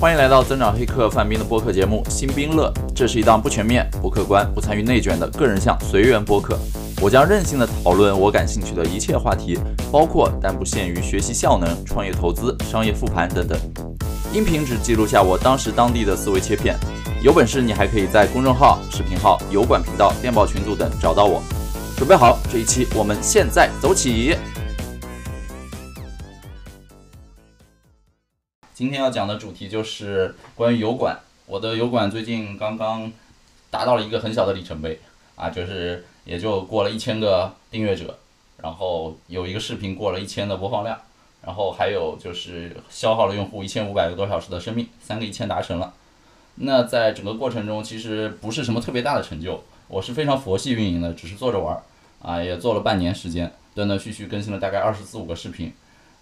欢迎来到增长黑客范冰的播客节目《新兵乐》，这是一档不全面、不客观、不参与内卷的个人向随缘播客。我将任性的讨论我感兴趣的一切话题，包括但不限于学习效能、创业投资、商业复盘等等。音频只记录下我当时当地的思维切片。有本事你还可以在公众号、视频号、油管频道、电报群组等找到我。准备好，这一期我们现在走起。今天要讲的主题就是关于油管。我的油管最近刚刚达到了一个很小的里程碑啊，就是也就过了一千个订阅者，然后有一个视频过了一千的播放量，然后还有就是消耗了用户一千五百个多小时的生命，三个一千达成了。那在整个过程中，其实不是什么特别大的成就，我是非常佛系运营的，只是做着玩儿啊，也做了半年时间，断断续续更新了大概二十四五个视频。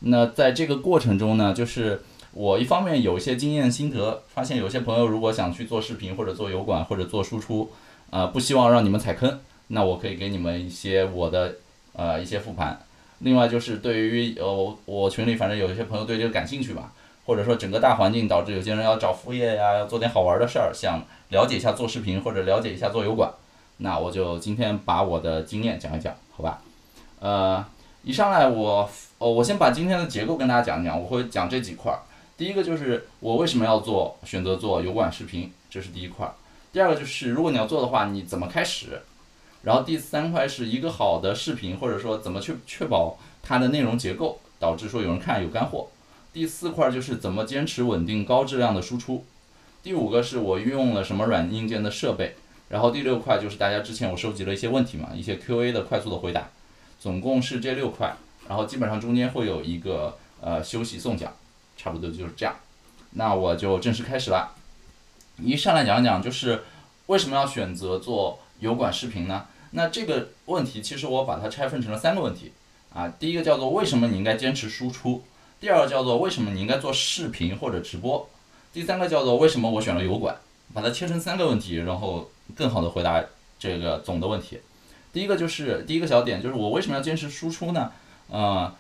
那在这个过程中呢，就是我一方面有一些经验心得，发现有些朋友如果想去做视频或者做油管或者做输出，呃，不希望让你们踩坑，那我可以给你们一些我的呃一些复盘。另外就是对于呃我群里反正有一些朋友对这个感兴趣吧。或者说整个大环境导致有些人要找副业呀，要做点好玩的事儿，想了解一下做视频或者了解一下做油管，那我就今天把我的经验讲一讲，好吧？呃，一上来我，哦，我先把今天的结构跟大家讲讲，我会讲这几块儿。第一个就是我为什么要做选择做油管视频，这是第一块。第二个就是如果你要做的话，你怎么开始？然后第三块是一个好的视频，或者说怎么去确保它的内容结构，导致说有人看有干货。第四块就是怎么坚持稳定高质量的输出，第五个是我运用了什么软硬件的设备，然后第六块就是大家之前我收集了一些问题嘛，一些 Q&A 的快速的回答，总共是这六块，然后基本上中间会有一个呃休息送奖，差不多就是这样，那我就正式开始了，一上来讲讲就是为什么要选择做油管视频呢？那这个问题其实我把它拆分成了三个问题啊，第一个叫做为什么你应该坚持输出。第二个叫做为什么你应该做视频或者直播，第三个叫做为什么我选了油管，把它切成三个问题，然后更好的回答这个总的问题。第一个就是第一个小点就是我为什么要坚持输出呢？呃，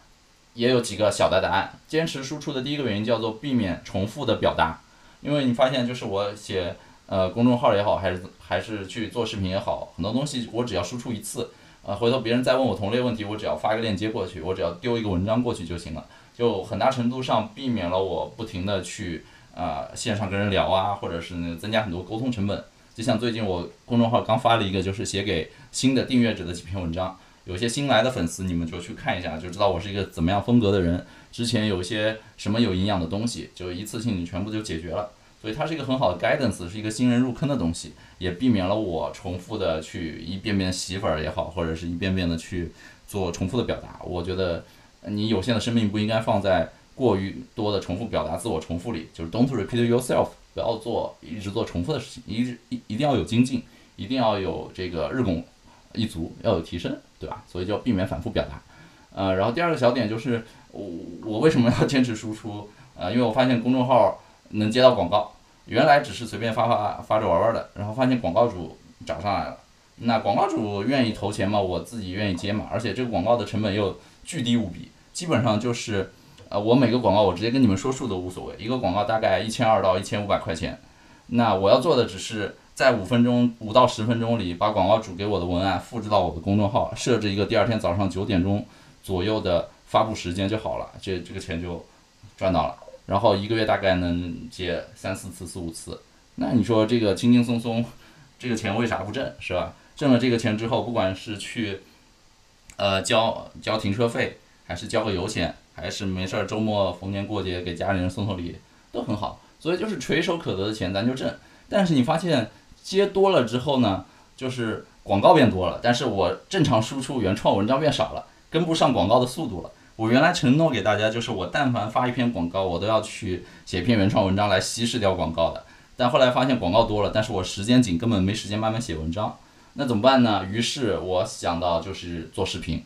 也有几个小的答案。坚持输出的第一个原因叫做避免重复的表达，因为你发现就是我写呃公众号也好，还是还是去做视频也好，很多东西我只要输出一次，呃，回头别人再问我同类问题，我只要发个链接过去，我只要丢一个文章过去就行了。就很大程度上避免了我不停的去啊线上跟人聊啊，或者是增加很多沟通成本。就像最近我公众号刚发了一个，就是写给新的订阅者的几篇文章，有些新来的粉丝，你们就去看一下，就知道我是一个怎么样风格的人。之前有一些什么有营养的东西，就一次性全部就解决了。所以它是一个很好的 guidance，是一个新人入坑的东西，也避免了我重复的去一遍遍洗粉也好，或者是一遍遍的去做重复的表达。我觉得。你有限的生命不应该放在过于多的重复表达、自我重复里，就是 don't repeat yourself，不要做一直做重复的事情，一直一一定要有精进，一定要有这个日拱一卒，要有提升，对吧？所以就要避免反复表达。呃，然后第二个小点就是我我为什么要坚持输出？呃，因为我发现公众号能接到广告，原来只是随便发发发着玩玩的，然后发现广告主找上来了，那广告主愿意投钱嘛，我自己愿意接嘛，而且这个广告的成本又巨低无比。基本上就是，呃，我每个广告我直接跟你们说数都无所谓，一个广告大概一千二到一千五百块钱，那我要做的只是在五分钟五到十分钟里把广告主给我的文案复制到我的公众号，设置一个第二天早上九点钟左右的发布时间就好了，这这个钱就赚到了，然后一个月大概能接三四次四五次，那你说这个轻轻松松，这个钱为啥不挣是吧？挣了这个钱之后，不管是去，呃，交交停车费。还是交个油钱，还是没事儿周末逢年过节给家里人送送礼，都很好。所以就是垂手可得的钱咱就挣。但是你发现接多了之后呢，就是广告变多了，但是我正常输出原创文章变少了，跟不上广告的速度了。我原来承诺给大家就是我但凡发一篇广告，我都要去写一篇原创文章来稀释掉广告的。但后来发现广告多了，但是我时间紧，根本没时间慢慢写文章。那怎么办呢？于是我想到就是做视频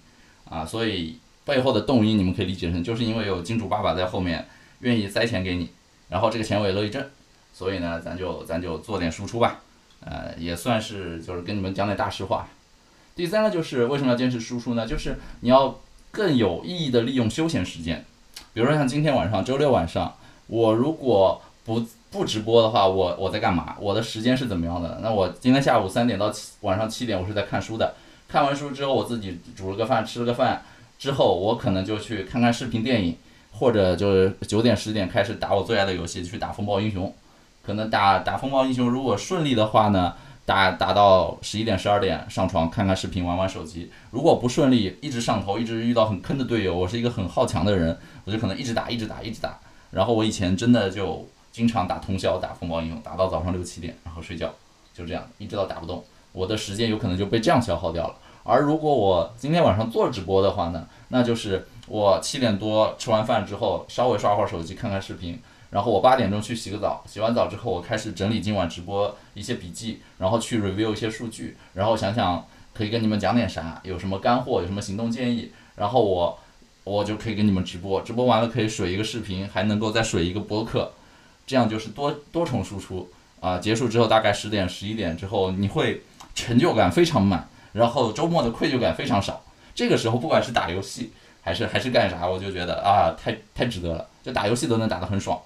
啊，所以。背后的动因你们可以理解成，就是因为有金主爸爸在后面愿意塞钱给你，然后这个钱我也乐意挣，所以呢，咱就咱就做点输出吧，呃，也算是就是跟你们讲点大实话。第三个就是为什么要坚持输出呢？就是你要更有意义的利用休闲时间，比如说像今天晚上周六晚上，我如果不不直播的话，我我在干嘛？我的时间是怎么样的？那我今天下午三点到晚上七点，我是在看书的。看完书之后，我自己煮了个饭，吃了个饭之后，我可能就去看看视频电影，或者就是九点十点开始打我最爱的游戏，去打风暴英雄。可能打打风暴英雄，如果顺利的话呢，打打到十一点十二点上床看看视频，玩玩手机。如果不顺利，一直上头，一直遇到很坑的队友，我是一个很好强的人，我就可能一直打，一直打，一直打。然后我以前真的就经常打通宵，打风暴英雄，打到早上六七点，然后睡觉，就这样，一直到打不动，我的时间有可能就被这样消耗掉了。而如果我今天晚上做直播的话呢，那就是我七点多吃完饭之后，稍微刷会儿手机，看看视频。然后我八点钟去洗个澡，洗完澡之后我开始整理今晚直播一些笔记，然后去 review 一些数据，然后想想可以跟你们讲点啥，有什么干货，有什么行动建议，然后我我就可以跟你们直播，直播完了可以水一个视频，还能够再水一个播客，这样就是多多重输出啊。结束之后大概十点十一点之后，你会成就感非常满，然后周末的愧疚感非常少。这个时候不管是打游戏还是还是干啥，我就觉得啊太太值得了，就打游戏都能打得很爽。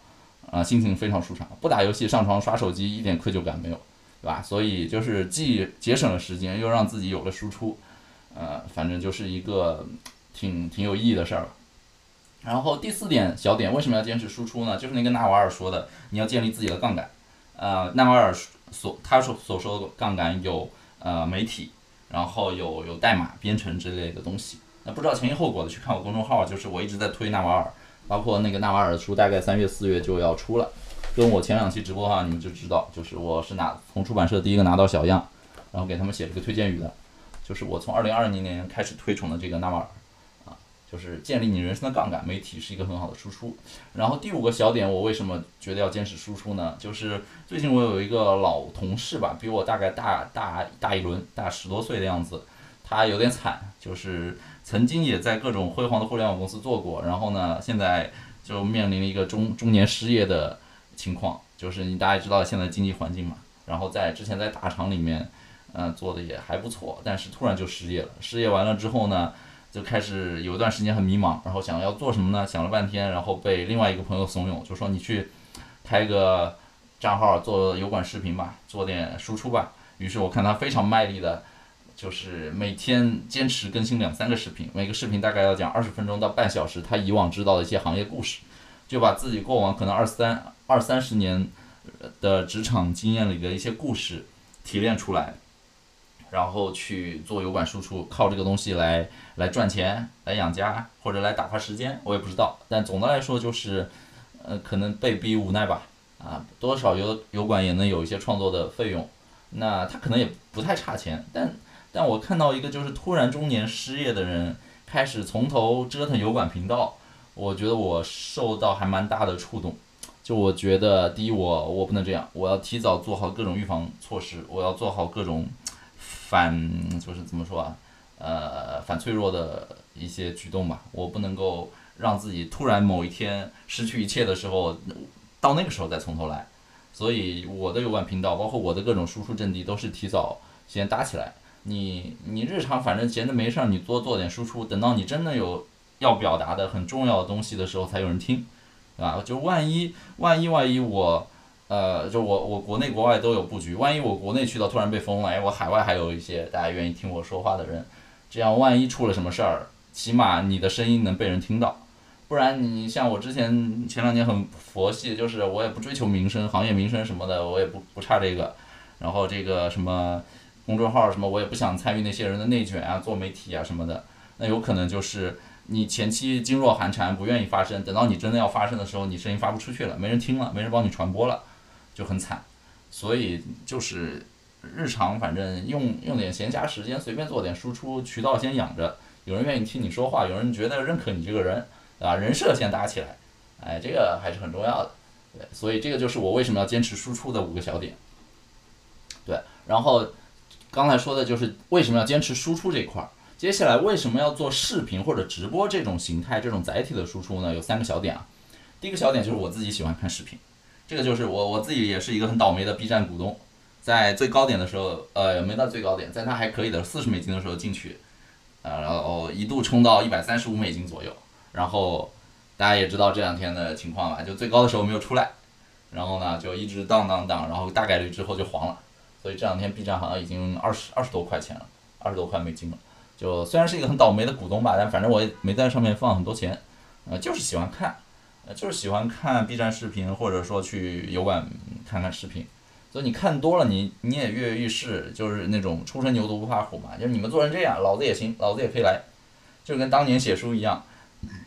啊，心情非常舒畅，不打游戏上床刷手机一点愧疚感没有，对吧？所以就是既节省了时间，又让自己有了输出，呃，反正就是一个挺挺有意义的事儿。然后第四点小点，为什么要坚持输出呢？就是那个纳瓦尔说的，你要建立自己的杠杆。呃，纳瓦尔所他所所说的杠杆有呃媒体，然后有有代码编程之类的东西。那不知道前因后果的去看我公众号，就是我一直在推纳瓦尔。包括那个纳瓦尔的书，大概三月四月就要出了。跟我前两期直播的话，你们就知道，就是我是拿从出版社第一个拿到小样，然后给他们写了个推荐语的。就是我从二零二零年开始推崇的这个纳瓦尔，啊，就是建立你人生的杠杆，媒体是一个很好的输出。然后第五个小点，我为什么觉得要坚持输出呢？就是最近我有一个老同事吧，比我大概大大大一轮，大十多岁的样子，他有点惨，就是。曾经也在各种辉煌的互联网公司做过，然后呢，现在就面临了一个中中年失业的情况，就是你大家知道现在经济环境嘛，然后在之前在大厂里面，嗯，做的也还不错，但是突然就失业了。失业完了之后呢，就开始有一段时间很迷茫，然后想要做什么呢？想了半天，然后被另外一个朋友怂恿，就说你去开个账号做油管视频吧，做点输出吧。于是我看他非常卖力的。就是每天坚持更新两三个视频，每个视频大概要讲二十分钟到半小时，他以往知道的一些行业故事，就把自己过往可能二三二三十年的职场经验里的一些故事提炼出来，然后去做油管输出，靠这个东西来来赚钱、来养家或者来打发时间，我也不知道。但总的来说就是，呃，可能被逼无奈吧，啊，多少油油管也能有一些创作的费用，那他可能也不太差钱，但。但我看到一个就是突然中年失业的人开始从头折腾油管频道，我觉得我受到还蛮大的触动。就我觉得，第一，我我不能这样，我要提早做好各种预防措施，我要做好各种反，就是怎么说啊，呃，反脆弱的一些举动吧。我不能够让自己突然某一天失去一切的时候，到那个时候再从头来。所以我的油管频道，包括我的各种输出阵地，都是提早先搭起来。你你日常反正闲着没事儿，你多做点输出，等到你真的有要表达的很重要的东西的时候，才有人听，对吧？就万一万一万一我，呃，就我我国内国外都有布局，万一我国内渠道突然被封了，哎，我海外还有一些大家愿意听我说话的人，这样万一出了什么事儿，起码你的声音能被人听到，不然你像我之前前两年很佛系，就是我也不追求名声、行业名声什么的，我也不不差这个，然后这个什么。公众号什么，我也不想参与那些人的内卷啊，做媒体啊什么的，那有可能就是你前期噤若寒蝉，不愿意发声，等到你真的要发声的时候，你声音发不出去了，没人听了，没人帮你传播了，就很惨。所以就是日常反正用用点闲暇时间，随便做点输出渠道先养着，有人愿意听你说话，有人觉得认可你这个人，对吧？人设先搭起来，哎，这个还是很重要的。对，所以这个就是我为什么要坚持输出的五个小点。对，然后。刚才说的就是为什么要坚持输出这块儿，接下来为什么要做视频或者直播这种形态、这种载体的输出呢？有三个小点啊。第一个小点就是我自己喜欢看视频，这个就是我我自己也是一个很倒霉的 B 站股东，在最高点的时候，呃，没到最高点，在它还可以的四十美金的时候进去，呃，然后一度冲到一百三十五美金左右，然后大家也知道这两天的情况吧，就最高的时候没有出来，然后呢就一直荡荡荡，然后大概率之后就黄了。所以这两天 B 站好像已经二十二十多块钱了，二十多块美金了。就虽然是一个很倒霉的股东吧，但反正我也没在上面放很多钱，呃，就是喜欢看，呃，就是喜欢看 B 站视频，或者说去油管看看视频。所以你看多了，你你也跃跃欲试，就是那种初生牛犊不怕虎嘛。就是你们做成这样，老子也行，老子也可以来。就跟当年写书一样，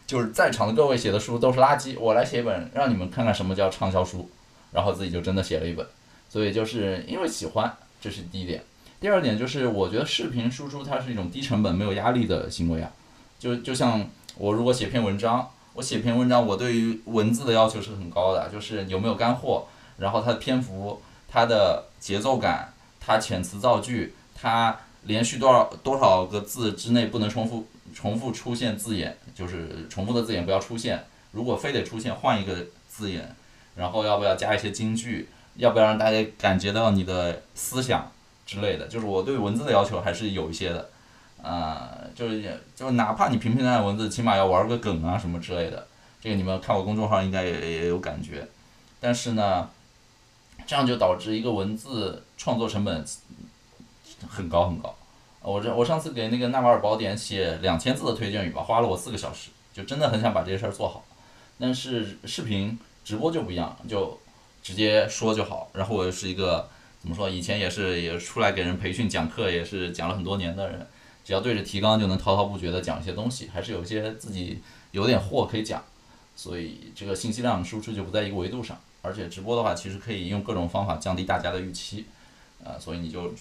就是在场的各位写的书都是垃圾，我来写一本，让你们看看什么叫畅销书，然后自己就真的写了一本。所以就是因为喜欢，这是第一点。第二点就是，我觉得视频输出它是一种低成本、没有压力的行为啊。就就像我如果写篇文章，我写篇文章，我对于文字的要求是很高的，就是有没有干货，然后它的篇幅。它的节奏感，它遣词造句，它连续多少多少个字之内不能重复重复出现字眼，就是重复的字眼不要出现。如果非得出现，换一个字眼。然后要不要加一些金句？要不要让大家感觉到你的思想之类的？就是我对文字的要求还是有一些的，啊，就是就哪怕你平平淡淡文字，起码要玩个梗啊什么之类的。这个你们看我公众号应该也也有感觉。但是呢。这样就导致一个文字创作成本很高很高。我这我上次给那个《纳瓦尔宝典》写两千字的推荐语吧，花了我四个小时，就真的很想把这些事儿做好。但是视频直播就不一样，就直接说就好。然后我又是一个怎么说？以前也是也出来给人培训讲课，也是讲了很多年的人，只要对着提纲就能滔滔不绝的讲一些东西，还是有一些自己有点货可以讲。所以这个信息量输出就不在一个维度上。而且直播的话，其实可以用各种方法降低大家的预期，啊，所以你就，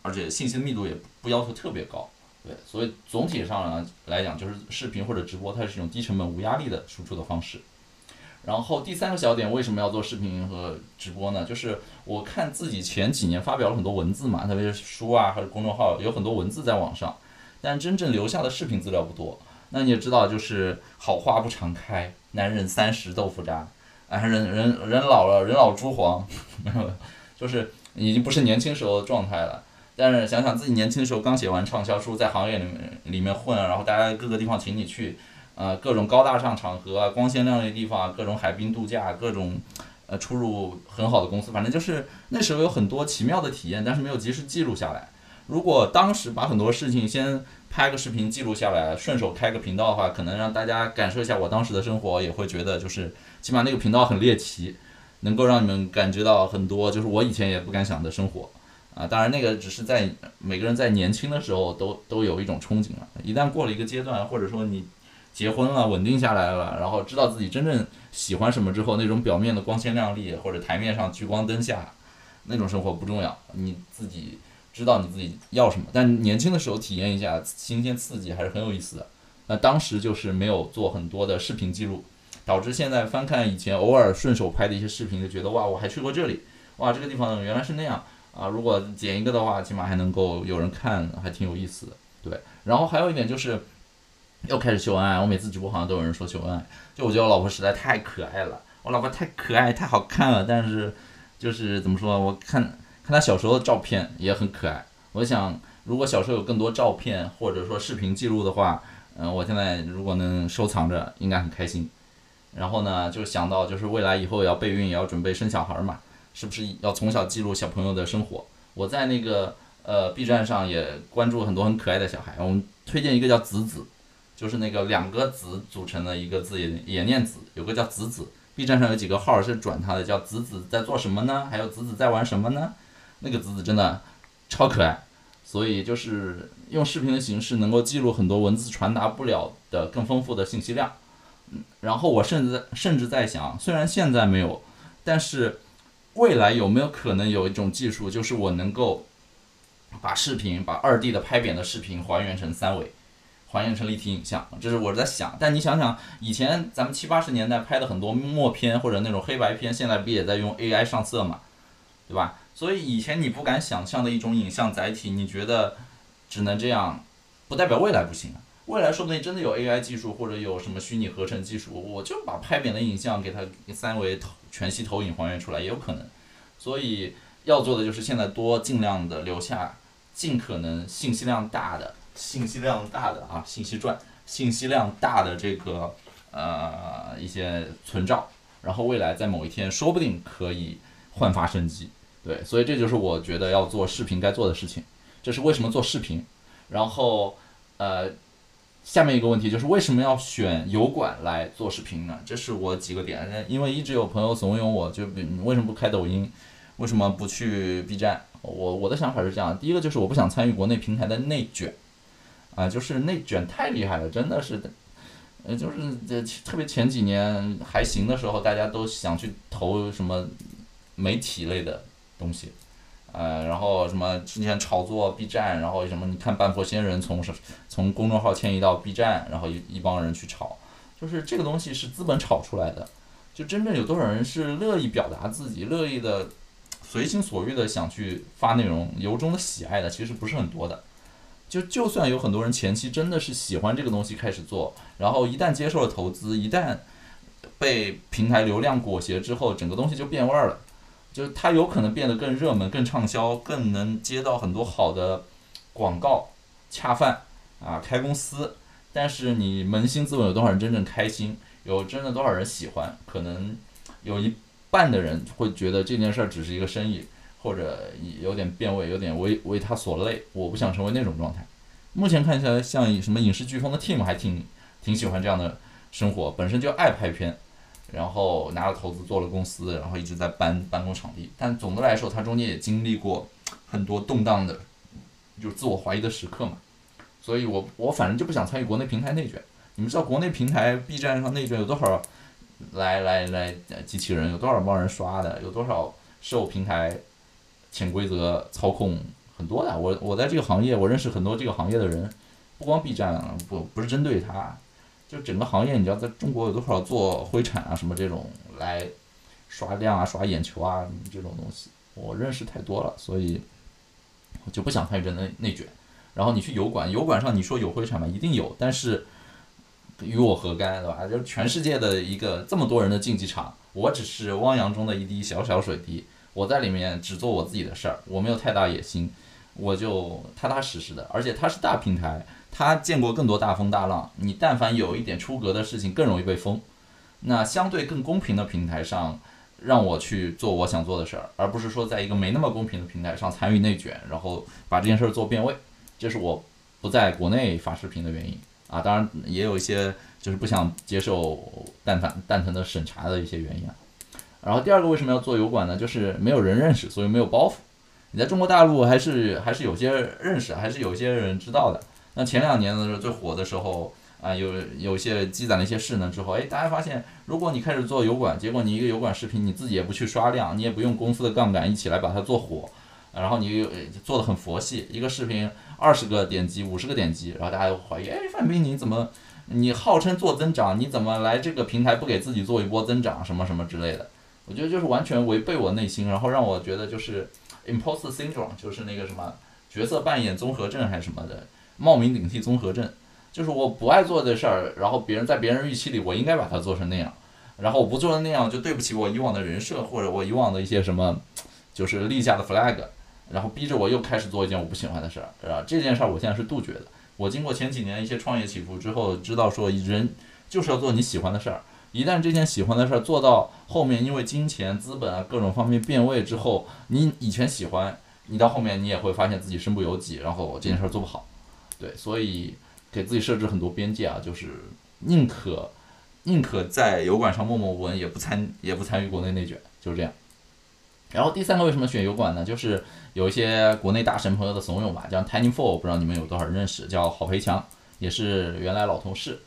而且信息的密度也不要求特别高，对，所以总体上来讲，就是视频或者直播，它是一种低成本、无压力的输出的方式。然后第三个小点，为什么要做视频和直播呢？就是我看自己前几年发表了很多文字嘛，特别是书啊，或者公众号有很多文字在网上，但真正留下的视频资料不多。那你也知道，就是好花不常开，男人三十豆腐渣。啊，人人人老了，人老珠黄，就是已经不是年轻时候的状态了。但是想想自己年轻的时候刚写完畅销书，在行业里面里面混，然后大家各个地方请你去，呃，各种高大上场合啊，光鲜亮丽的地方，各种海滨度假，各种呃出入很好的公司，反正就是那时候有很多奇妙的体验，但是没有及时记录下来。如果当时把很多事情先拍个视频记录下来，顺手开个频道的话，可能让大家感受一下我当时的生活，也会觉得就是。起码那个频道很猎奇，能够让你们感觉到很多，就是我以前也不敢想的生活，啊，当然那个只是在每个人在年轻的时候都都有一种憧憬了，一旦过了一个阶段，或者说你结婚了，稳定下来了，然后知道自己真正喜欢什么之后，那种表面的光鲜亮丽或者台面上聚光灯下那种生活不重要，你自己知道你自己要什么，但年轻的时候体验一下新鲜刺激还是很有意思的。那当时就是没有做很多的视频记录。导致现在翻看以前偶尔顺手拍的一些视频，就觉得哇，我还去过这里，哇，这个地方原来是那样啊！如果剪一个的话，起码还能够有人看，还挺有意思的。对，然后还有一点就是，又开始秀恩爱。我每次直播好像都有人说秀恩爱，就我觉得我老婆实在太可爱了，我老婆太可爱、太好看了。但是就是怎么说，我看看她小时候的照片也很可爱。我想，如果小时候有更多照片或者说视频记录的话，嗯，我现在如果能收藏着，应该很开心。然后呢，就想到就是未来以后要备孕，也要准备生小孩嘛，是不是要从小记录小朋友的生活？我在那个呃 B 站上也关注很多很可爱的小孩，我们推荐一个叫子子，就是那个两个子组成的一个字也也念子，有个叫子子。B 站上有几个号是转他的，叫子子在做什么呢？还有子子在玩什么呢？那个子子真的超可爱，所以就是用视频的形式能够记录很多文字传达不了的更丰富的信息量。嗯然后我甚至甚至在想，虽然现在没有，但是未来有没有可能有一种技术，就是我能够把视频，把二 D 的拍扁的视频还原成三维，还原成立体影像，这是我在想。但你想想，以前咱们七八十年代拍的很多默片或者那种黑白片，现在不也在用 AI 上色嘛，对吧？所以以前你不敢想象的一种影像载体，你觉得只能这样，不代表未来不行。未来说不定真的有 AI 技术，或者有什么虚拟合成技术，我就把拍扁的影像给它三维投全息投影还原出来，也有可能。所以要做的就是现在多尽量的留下尽可能信息量大的、信息量大的啊信息传、信息量大的这个呃一些存照然后未来在某一天说不定可以焕发生机。对，所以这就是我觉得要做视频该做的事情。这是为什么做视频。然后，呃，下面一个问题就是为什么要选油管来做视频呢？这是我几个点，因为一直有朋友怂恿我，就你为什么不开抖音？为什么不去 B 站？我我的想法是这样，第一个就是我不想参与国内平台的内卷，啊，就是内卷太厉害了，真的是的，呃，就是这特别前几年还行的时候，大家都想去投什么媒体类的东西，呃，然后什么之前炒作 B 站，然后什么你看半佛仙人从从公众号迁移到 B 站，然后一一帮人去炒，就是这个东西是资本炒出来的，就真正有多少人是乐意表达自己，乐意的。随心所欲的想去发内容，由衷的喜爱的其实不是很多的。就就算有很多人前期真的是喜欢这个东西开始做，然后一旦接受了投资，一旦被平台流量裹挟之后，整个东西就变味儿了。就是它有可能变得更热门、更畅销、更能接到很多好的广告，恰饭啊，开公司。但是你扪心自问，有多少人真正开心？有真的多少人喜欢？可能有一。半的人会觉得这件事儿只是一个生意，或者有点变味，有点为为他所累。我不想成为那种状态。目前看起来，像什么影视飓风的 team 还挺挺喜欢这样的生活，本身就爱拍片，然后拿了投资做了公司，然后一直在搬办公场地。但总的来说，他中间也经历过很多动荡的，就自我怀疑的时刻嘛。所以我我反正就不想参与国内平台内卷。你们知道国内平台 B 站上内卷有多少？来来来，机器人有多少帮人刷的？有多少受平台潜规则操控？很多的。我我在这个行业，我认识很多这个行业的人，不光 B 站，不不是针对他，就整个行业，你知道在中国有多少做灰产啊什么这种来刷量啊、刷眼球啊这种东西，我认识太多了，所以我就不想参与这内内卷。然后你去油管，油管上你说有灰产吗？一定有，但是。与我何干，对吧？就是全世界的一个这么多人的竞技场，我只是汪洋中的一滴小小水滴。我在里面只做我自己的事儿，我没有太大野心，我就踏踏实实的。而且它是大平台，它见过更多大风大浪。你但凡有一点出格的事情，更容易被封。那相对更公平的平台上，让我去做我想做的事儿，而不是说在一个没那么公平的平台上参与内卷，然后把这件事儿做变味。这是我不在国内发视频的原因。啊，当然也有一些就是不想接受蛋挞蛋疼的审查的一些原因啊。然后第二个为什么要做油管呢？就是没有人认识，所以没有包袱。你在中国大陆还是还是有些认识，还是有些人知道的。那前两年的时候最火的时候啊，有有些积攒了一些势能之后，哎，大家发现如果你开始做油管，结果你一个油管视频你自己也不去刷量，你也不用公司的杠杆一起来把它做火，然后你又做的很佛系，一个视频。二十个点击，五十个点击，然后大家就怀疑，哎，范冰你怎么，你号称做增长，你怎么来这个平台不给自己做一波增长，什么什么之类的？我觉得就是完全违背我内心，然后让我觉得就是 imposter syndrome，就是那个什么角色扮演综合症还是什么的，冒名顶替综合症，就是我不爱做的事儿，然后别人在别人预期里，我应该把它做成那样，然后我不做成那样，就对不起我以往的人设或者我以往的一些什么，就是立下的 flag。然后逼着我又开始做一件我不喜欢的事儿，是吧？这件事儿我现在是杜绝的。我经过前几年一些创业起伏之后，知道说人就是要做你喜欢的事儿。一旦这件喜欢的事儿做到后面，因为金钱、资本啊各种方面变味之后，你以前喜欢，你到后面你也会发现自己身不由己，然后这件事儿做不好。对，所以给自己设置很多边界啊，就是宁可宁可在油管上默默无闻，也不参也不参与国内内卷，就是这样。然后第三个为什么选油管呢？就是有一些国内大神朋友的怂恿吧，像 Tiny Four，不知道你们有多少人认识，叫郝培强，也是原来老同事。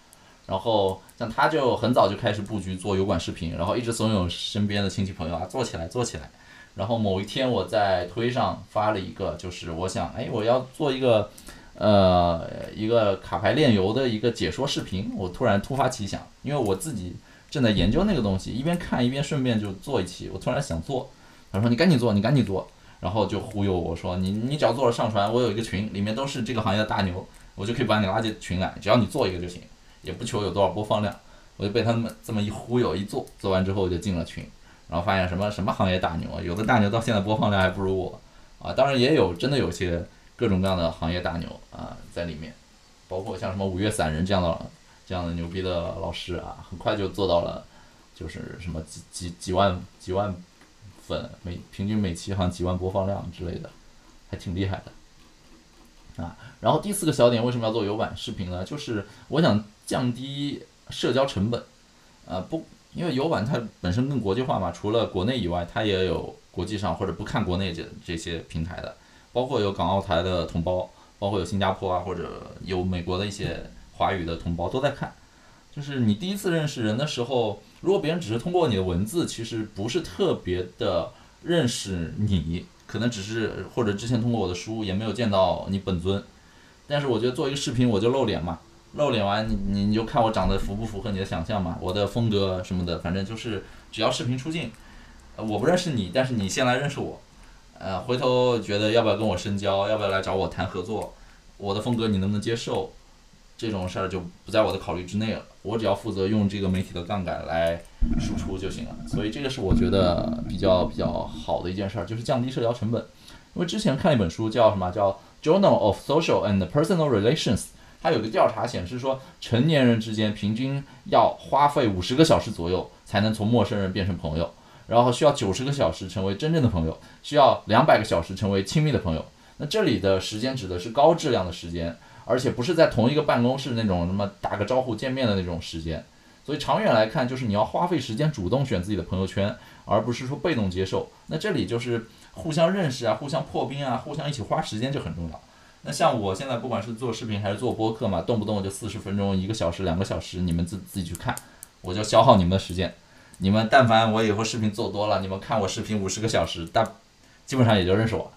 然后像他就很早就开始布局做油管视频，然后一直怂恿身边的亲戚朋友啊做起来做起来。然后某一天我在推上发了一个，就是我想，哎，我要做一个，呃，一个卡牌炼油的一个解说视频。我突然突发奇想，因为我自己正在研究那个东西，一边看一边顺便就做一期。我突然想做。他说：“你赶紧做，你赶紧做。”然后就忽悠我说：“你你只要做了上传，我有一个群，里面都是这个行业的大牛，我就可以把你拉进群来。只要你做一个就行，也不求有多少播放量。”我就被他们这么一忽悠一做，做完之后就进了群，然后发现什么什么行业大牛啊，有的大牛到现在播放量还不如我啊。当然也有真的有些各种各样的行业大牛啊在里面，包括像什么五月散人这样的这样的牛逼的老师啊，很快就做到了。就是什么几几几万几万粉，每平均每期好像几万播放量之类的，还挺厉害的啊。然后第四个小点为什么要做有版视频呢？就是我想降低社交成本，呃不，因为有版它本身更国际化嘛，除了国内以外，它也有国际上或者不看国内这这些平台的，包括有港澳台的同胞，包括有新加坡啊或者有美国的一些华语的同胞都在看。就是你第一次认识人的时候，如果别人只是通过你的文字，其实不是特别的认识你，可能只是或者之前通过我的书也没有见到你本尊。但是我觉得做一个视频我就露脸嘛，露脸完你你你就看我长得符不符合你的想象嘛，我的风格什么的，反正就是只要视频出镜，呃我不认识你，但是你先来认识我，呃回头觉得要不要跟我深交，要不要来找我谈合作，我的风格你能不能接受，这种事儿就不在我的考虑之内了，我只要负责用这个媒体的杠杆来输出就行了，所以这个是我觉得比较比较好的一件事儿，就是降低社交成本，因为之前看了一本书叫什么叫。Journal of Social and Personal Relations，它有个调查显示说，成年人之间平均要花费五十个小时左右才能从陌生人变成朋友，然后需要九十个小时成为真正的朋友，需要两百个小时成为亲密的朋友。那这里的时间指的是高质量的时间，而且不是在同一个办公室那种什么打个招呼见面的那种时间。所以长远来看，就是你要花费时间主动选自己的朋友圈，而不是说被动接受。那这里就是。互相认识啊，互相破冰啊，互相一起花时间就很重要。那像我现在不管是做视频还是做播客嘛，动不动就四十分钟、一个小时、两个小时，你们自自己去看，我就消耗你们的时间。你们但凡我以后视频做多了，你们看我视频五十个小时，大基本上也就认识我，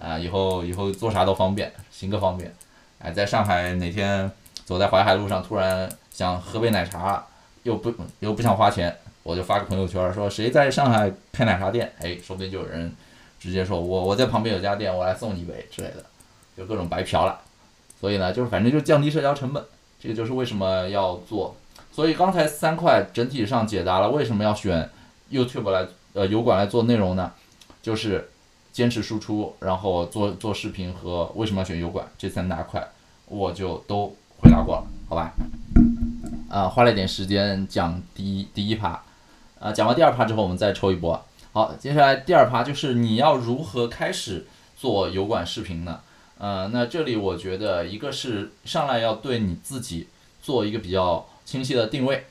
啊，以后以后做啥都方便，行个方便。哎，在上海哪天走在淮海路上，突然想喝杯奶茶，又不又不想花钱，我就发个朋友圈说谁在上海开奶茶店，哎，说不定就有人。直接说，我我在旁边有家店，我来送你一杯之类的，就各种白嫖了。所以呢，就是反正就降低社交成本，这个就是为什么要做。所以刚才三块整体上解答了为什么要选 YouTube 来呃油管来做内容呢？就是坚持输出，然后做做视频和为什么要选油管这三大块，我就都回答过了，好吧？啊，花了一点时间讲第一第一趴，啊，讲完第二趴之后，我们再抽一波。好，接下来第二趴就是你要如何开始做油管视频呢？呃，那这里我觉得一个是上来要对你自己做一个比较清晰的定位，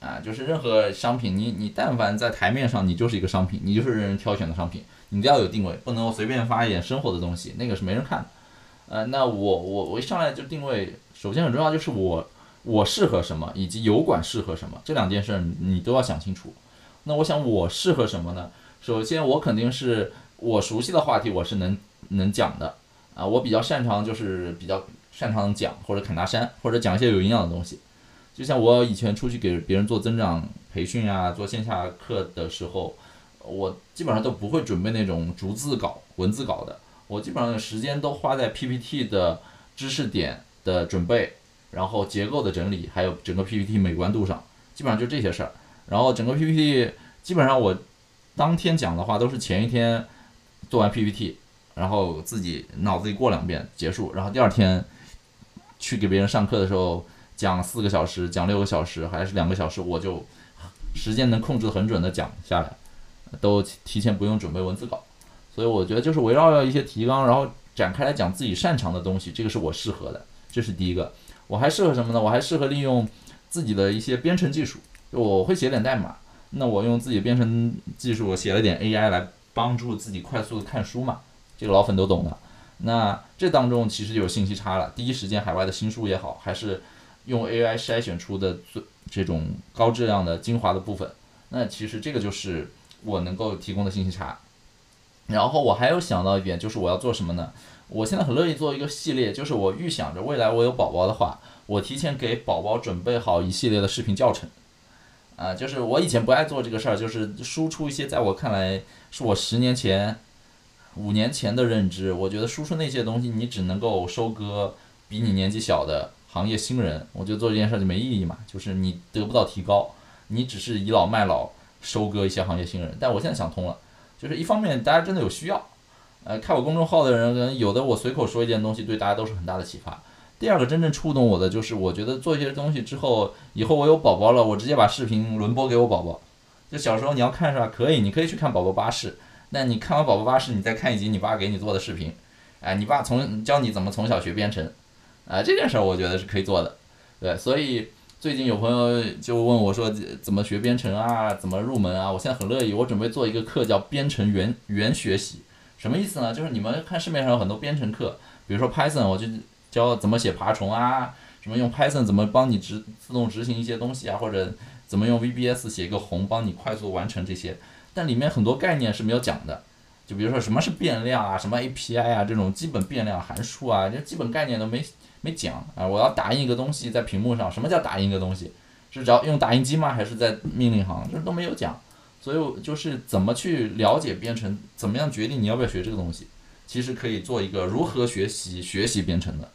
啊，就是任何商品，你你但凡在台面上，你就是一个商品，你就是任人挑选的商品，你都要有定位，不能随便发一点生活的东西，那个是没人看的。呃，那我我我一上来就定位，首先很重要就是我我适合什么，以及油管适合什么，这两件事你都要想清楚。那我想我适合什么呢？首先我肯定是我熟悉的话题，我是能能讲的啊。我比较擅长就是比较擅长讲或者侃大山，或者讲一些有营养的东西。就像我以前出去给别人做增长培训啊，做线下课的时候，我基本上都不会准备那种逐字稿、文字稿的。我基本上的时间都花在 PPT 的知识点的准备，然后结构的整理，还有整个 PPT 美观度上，基本上就这些事儿。然后整个 PPT 基本上我当天讲的话都是前一天做完 PPT，然后自己脑子里过两遍结束，然后第二天去给别人上课的时候讲四个小时、讲六个小时还是两个小时，我就时间能控制很准的讲下来，都提前不用准备文字稿，所以我觉得就是围绕着一些提纲，然后展开来讲自己擅长的东西，这个是我适合的，这是第一个。我还适合什么呢？我还适合利用自己的一些编程技术。我会写点代码，那我用自己编程技术写了点 AI 来帮助自己快速的看书嘛，这个老粉都懂的。那这当中其实有信息差了，第一时间海外的新书也好，还是用 AI 筛选出的最这种高质量的精华的部分，那其实这个就是我能够提供的信息差。然后我还有想到一点，就是我要做什么呢？我现在很乐意做一个系列，就是我预想着未来我有宝宝的话，我提前给宝宝准备好一系列的视频教程。啊，就是我以前不爱做这个事儿，就是输出一些在我看来是我十年前、五年前的认知。我觉得输出那些东西，你只能够收割比你年纪小的行业新人。我觉得做这件事就没意义嘛，就是你得不到提高，你只是倚老卖老收割一些行业新人。但我现在想通了，就是一方面大家真的有需要，呃，看我公众号的人，有的我随口说一件东西对大家都是很大的启发。第二个真正触动我的就是，我觉得做一些东西之后，以后我有宝宝了，我直接把视频轮播给我宝宝。就小时候你要看是吧？可以，你可以去看宝宝巴士。那你看完宝宝巴士，你再看一集你爸给你做的视频，哎，你爸从教你怎么从小学编程，啊，这件事儿我觉得是可以做的。对，所以最近有朋友就问我说怎么学编程啊，怎么入门啊？我现在很乐意，我准备做一个课叫编程原原学习，什么意思呢？就是你们看市面上有很多编程课，比如说 Python，我就教怎么写爬虫啊，什么用 Python 怎么帮你执自动执行一些东西啊，或者怎么用 VBS 写一个宏帮你快速完成这些，但里面很多概念是没有讲的。就比如说什么是变量啊，什么 API 啊，这种基本变量函数啊，这基本概念都没没讲啊。我要打印一个东西在屏幕上，什么叫打印一个东西？是只要用打印机吗？还是在命令行？这都没有讲。所以就是怎么去了解编程，怎么样决定你要不要学这个东西，其实可以做一个如何学习学习编程的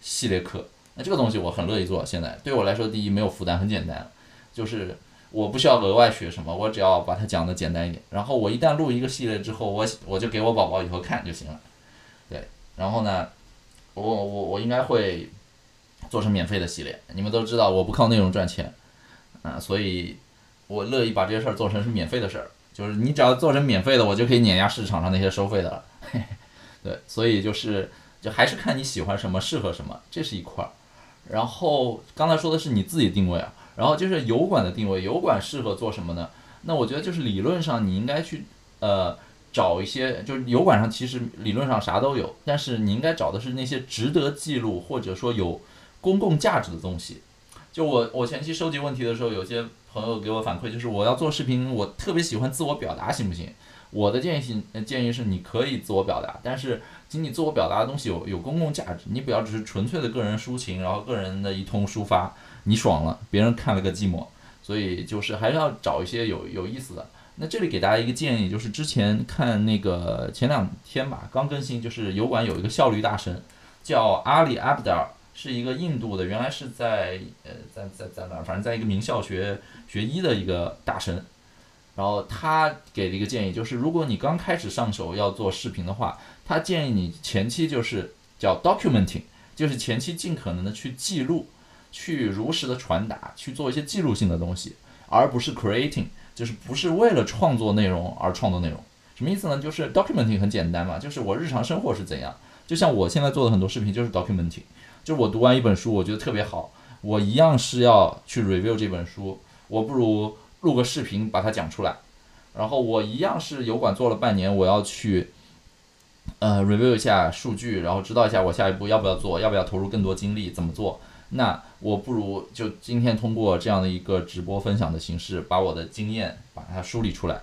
系列课。那这个东西我很乐意做。现在对我来说，第一没有负担，很简单，就是。我不需要额外学什么，我只要把它讲的简单一点。然后我一旦录一个系列之后，我我就给我宝宝以后看就行了。对，然后呢，我我我应该会做成免费的系列。你们都知道我不靠内容赚钱，啊，所以我乐意把这些事儿做成是免费的事儿。就是你只要做成免费的，我就可以碾压市场上那些收费的了。对，所以就是就还是看你喜欢什么，适合什么，这是一块儿。然后刚才说的是你自己定位啊。然后就是油管的定位，油管适合做什么呢？那我觉得就是理论上你应该去呃找一些，就是油管上其实理论上啥都有，但是你应该找的是那些值得记录或者说有公共价值的东西。就我我前期收集问题的时候，有些朋友给我反馈，就是我要做视频，我特别喜欢自我表达，行不行？我的建议是建议是你可以自我表达，但是请你自我表达的东西有有公共价值，你不要只是纯粹的个人抒情，然后个人的一通抒发。你爽了，别人看了个寂寞，所以就是还是要找一些有有意思的。那这里给大家一个建议，就是之前看那个前两天吧，刚更新，就是油管有一个效率大神，叫阿里阿布达尔，是一个印度的，原来是在呃在在在哪，反正在一个名校学学医的一个大神。然后他给了一个建议，就是如果你刚开始上手要做视频的话，他建议你前期就是叫 documenting，就是前期尽可能的去记录。去如实的传达，去做一些记录性的东西，而不是 creating，就是不是为了创作内容而创作内容。什么意思呢？就是 documenting 很简单嘛，就是我日常生活是怎样。就像我现在做的很多视频就是 documenting，就是我读完一本书，我觉得特别好，我一样是要去 review 这本书，我不如录个视频把它讲出来。然后我一样是油管做了半年，我要去呃 review 一下数据，然后知道一下我下一步要不要做，要不要投入更多精力，怎么做。那我不如就今天通过这样的一个直播分享的形式，把我的经验把它梳理出来，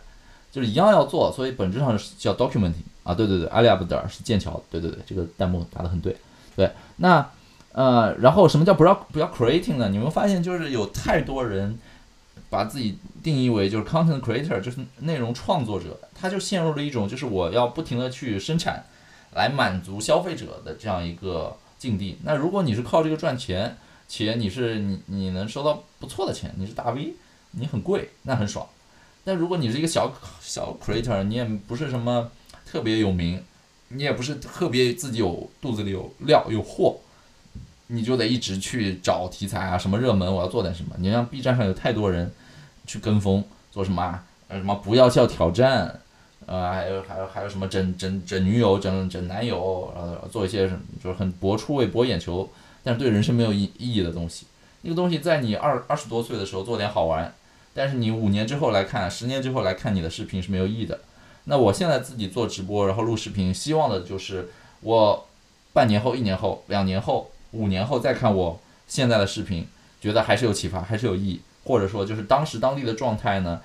就是一样要做，所以本质上是叫 documenting 啊，对对对，阿里阿布德尔是剑桥，对对对，这个弹幕打得很对，对，那呃，然后什么叫不要不要 creating 呢？你们发现就是有太多人把自己定义为就是 content creator，就是内容创作者，他就陷入了一种就是我要不停的去生产，来满足消费者的这样一个境地。那如果你是靠这个赚钱，且你是你你能收到不错的钱，你是大 V，你很贵，那很爽。但如果你是一个小小 creator，你也不是什么特别有名，你也不是特别自己有肚子里有料有货，你就得一直去找题材啊，什么热门我要做点什么。你像 B 站上有太多人去跟风做什么啊，呃什么不要笑挑战，呃还有还有还有什么整整整女友整整男友，呃做一些什么就是很博出位博眼球。但是对人生没有意意义的东西，那个东西在你二二十多岁的时候做点好玩，但是你五年之后来看，十年之后来看你的视频是没有意义的。那我现在自己做直播，然后录视频，希望的就是我半年后、一年后、两年后、五年后再看我现在的视频，觉得还是有启发，还是有意义，或者说就是当时当地的状态呢，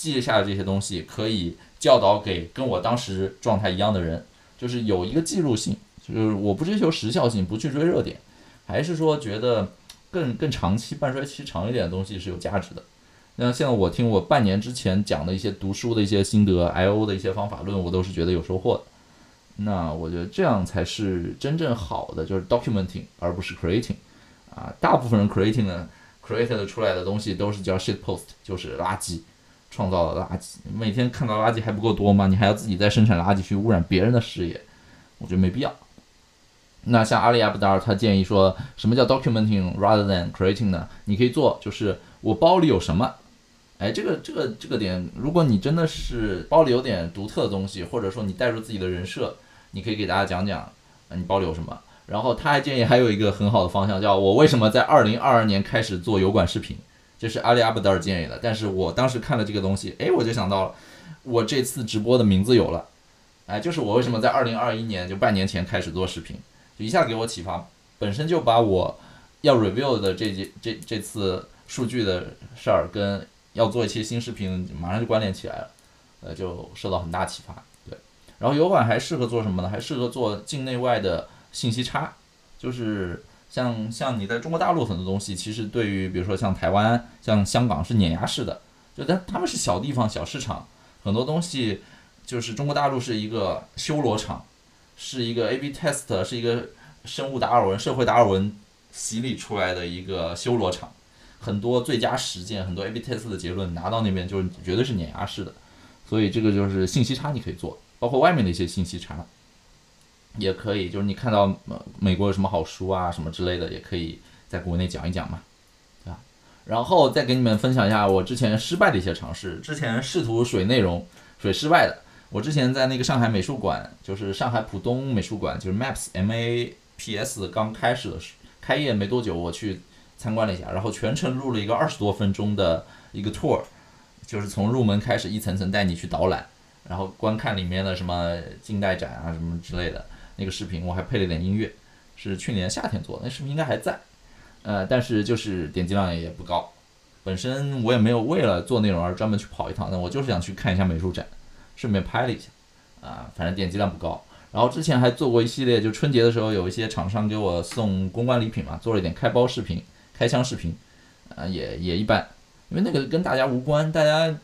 记下的这些东西可以教导给跟我当时状态一样的人，就是有一个记录性。就是我不追求时效性，不去追热点，还是说觉得更更长期、半衰期长一点的东西是有价值的。那现在我听我半年之前讲的一些读书的一些心得、I O 的一些方法论，我都是觉得有收获的。那我觉得这样才是真正好的，就是 documenting 而不是 creating。啊，大部分人 creating 呢，created 出来的东西都是叫 shit post，就是垃圾，创造的垃圾。每天看到垃圾还不够多吗？你还要自己再生产垃圾去污染别人的视野，我觉得没必要。那像阿里阿布达尔他建议说，什么叫 documenting rather than creating 呢？你可以做，就是我包里有什么，哎，这个这个这个点，如果你真的是包里有点独特的东西，或者说你带入自己的人设，你可以给大家讲讲，你包里有什么。然后他还建议还有一个很好的方向，叫我为什么在二零二二年开始做油管视频，这是阿里阿布德尔建议的。但是我当时看了这个东西，哎，我就想到了，我这次直播的名字有了，哎，就是我为什么在二零二一年就半年前开始做视频。就一下给我启发，本身就把我要 review 的这这这这次数据的事儿跟要做一期新视频马上就关联起来了，呃，就受到很大启发。对，然后油管还适合做什么呢？还适合做境内外的信息差，就是像像你在中国大陆很多东西，其实对于比如说像台湾、像香港是碾压式的，就但他们是小地方小市场，很多东西就是中国大陆是一个修罗场。是一个 A/B test，是一个生物达尔文、社会达尔文洗礼出来的一个修罗场，很多最佳实践、很多 A/B test 的结论拿到那边就是绝对是碾压式的，所以这个就是信息差你可以做，包括外面的一些信息差，也可以，就是你看到美国有什么好书啊什么之类的，也可以在国内讲一讲嘛，对吧？然后再给你们分享一下我之前失败的一些尝试，之前试图水内容水失败的。我之前在那个上海美术馆，就是上海浦东美术馆，就是 Maps M A P S 刚开始的时开业没多久，我去参观了一下，然后全程录了一个二十多分钟的一个 tour，就是从入门开始一层层带你去导览，然后观看里面的什么近代展啊什么之类的那个视频，我还配了点音乐，是去年夏天做的，那视频应该还在，呃，但是就是点击量也不高，本身我也没有为了做内容而专门去跑一趟，那我就是想去看一下美术展。顺便拍了一下，啊，反正点击量不高。然后之前还做过一系列，就春节的时候有一些厂商给我送公关礼品嘛，做了一点开包视频、开箱视频，啊，也也一般，因为那个跟大家无关，大家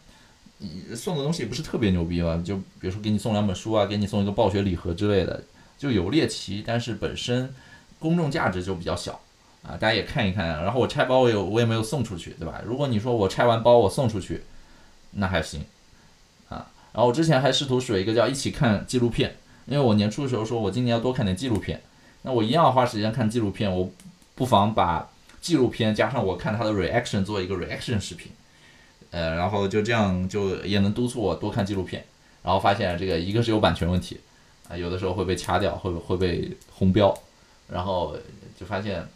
送的东西也不是特别牛逼嘛，就比如说给你送两本书啊，给你送一个暴雪礼盒之类的，就有猎奇，但是本身公众价值就比较小，啊，大家也看一看。然后我拆包我有我也没有送出去，对吧？如果你说我拆完包我送出去，那还行啊。然后我之前还试图水一个叫一起看纪录片，因为我年初的时候说我今年要多看点纪录片，那我一样要花时间看纪录片，我不妨把纪录片加上我看它的 reaction 做一个 reaction 视频，呃，然后就这样就也能督促我多看纪录片，然后发现这个一个是有版权问题，啊，有的时候会被掐掉，会会被红标，然后就发现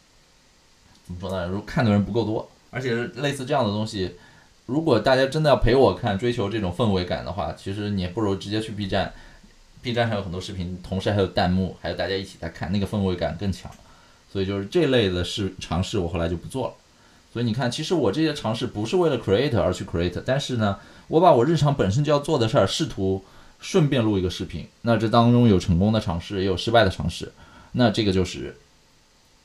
怎么说呢？如看的人不够多，而且类似这样的东西。如果大家真的要陪我看，追求这种氛围感的话，其实你不如直接去 B 站，B 站上有很多视频，同时还有弹幕，还有大家一起在看，那个氛围感更强。所以就是这类的试尝试，我后来就不做了。所以你看，其实我这些尝试不是为了 create 而去 create，但是呢，我把我日常本身就要做的事儿，试图顺便录一个视频。那这当中有成功的尝试，也有失败的尝试。那这个就是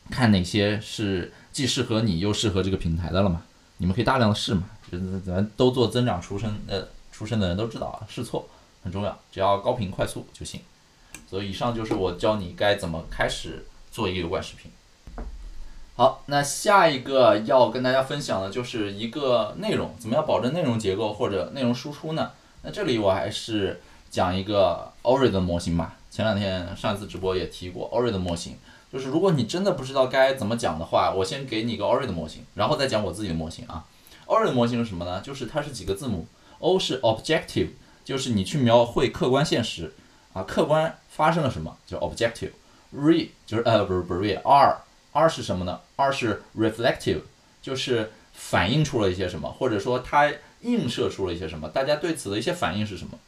看哪些是既适合你又适合这个平台的了嘛？你们可以大量的试嘛。咱咱都做增长出身呃出身的人都知道啊，试错很重要，只要高频快速就行。所以以上就是我教你该怎么开始做一个油管视频。好，那下一个要跟大家分享的就是一个内容，怎么样保证内容结构或者内容输出呢？那这里我还是讲一个 Ori 的模型吧。前两天上一次直播也提过 Ori 的模型，就是如果你真的不知道该怎么讲的话，我先给你一个 Ori 的模型，然后再讲我自己的模型啊。Ori 的模型是什么呢？就是它是几个字母，O 是 objective，就是你去描绘客观现实啊，客观发生了什么叫 objective，re 就是呃不是不是 re，R R 是什么呢？R 是 reflective，就是反映出了一些什么，或者说它映射出了一些什么，大家对此的一些反应是什么？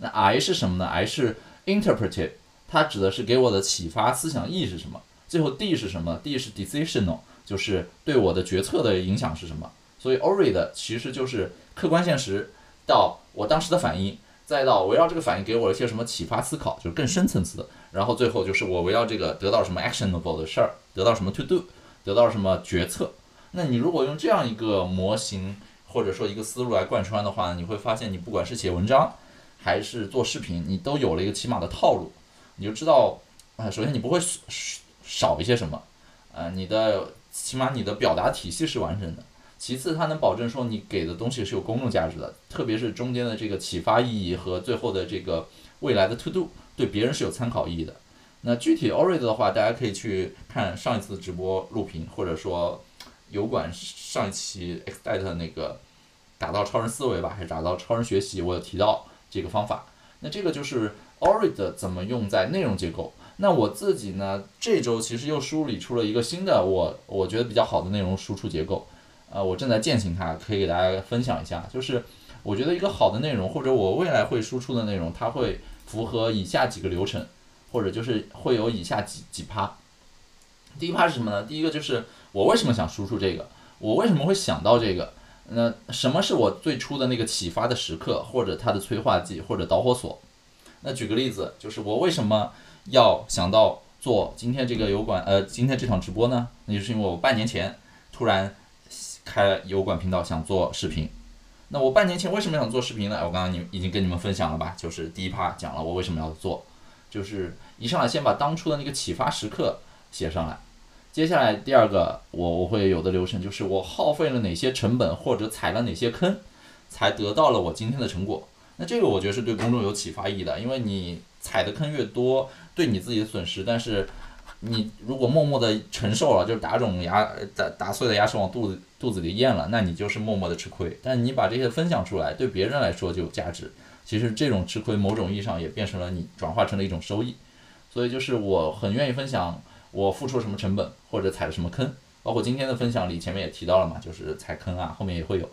那 I 是什么呢？I 是 interpretive，它指的是给我的启发思想意义是什么？最后 D 是什么？D 是 decisional，就是对我的决策的影响是什么？所以 Ori 的其实就是客观现实，到我当时的反应，再到围绕这个反应给我一些什么启发思考，就是更深层次的。然后最后就是我围绕这个得到什么 actionable 的事儿，得到什么 to do，得到什么决策。那你如果用这样一个模型或者说一个思路来贯穿的话，你会发现你不管是写文章还是做视频，你都有了一个起码的套路，你就知道啊，首先你不会少一些什么，呃，你的起码你的表达体系是完整的。其次，它能保证说你给的东西是有公众价值的，特别是中间的这个启发意义和最后的这个未来的 to do 对别人是有参考意义的。那具体 o r i d 的话，大家可以去看上一次直播录屏，或者说油管上一期 X 代特那个打造超人思维吧，还是打造超人学习，我有提到这个方法。那这个就是 o r i d 怎么用在内容结构。那我自己呢，这周其实又梳理出了一个新的我我觉得比较好的内容输出结构。呃，我正在践行它，可以给大家分享一下。就是我觉得一个好的内容，或者我未来会输出的内容，它会符合以下几个流程，或者就是会有以下几几趴。第一趴是什么呢？第一个就是我为什么想输出这个，我为什么会想到这个？那什么是我最初的那个启发的时刻，或者它的催化剂，或者导火索？那举个例子，就是我为什么要想到做今天这个油管，呃，今天这场直播呢？那就是因为我半年前突然。开油管频道想做视频，那我半年前为什么想做视频呢？我刚刚你已经跟你们分享了吧，就是第一趴讲了我为什么要做，就是一上来先把当初的那个启发时刻写上来，接下来第二个我我会有的流程就是我耗费了哪些成本或者踩了哪些坑，才得到了我今天的成果。那这个我觉得是对公众有启发意义的，因为你踩的坑越多，对你自己的损失，但是。你如果默默的承受了，就是打肿牙打打碎的牙齿往肚子肚子里咽了，那你就是默默的吃亏。但你把这些分享出来，对别人来说就有价值。其实这种吃亏，某种意义上也变成了你转化成了一种收益。所以就是我很愿意分享我付出什么成本或者踩了什么坑，包括今天的分享里前面也提到了嘛，就是踩坑啊，后面也会有。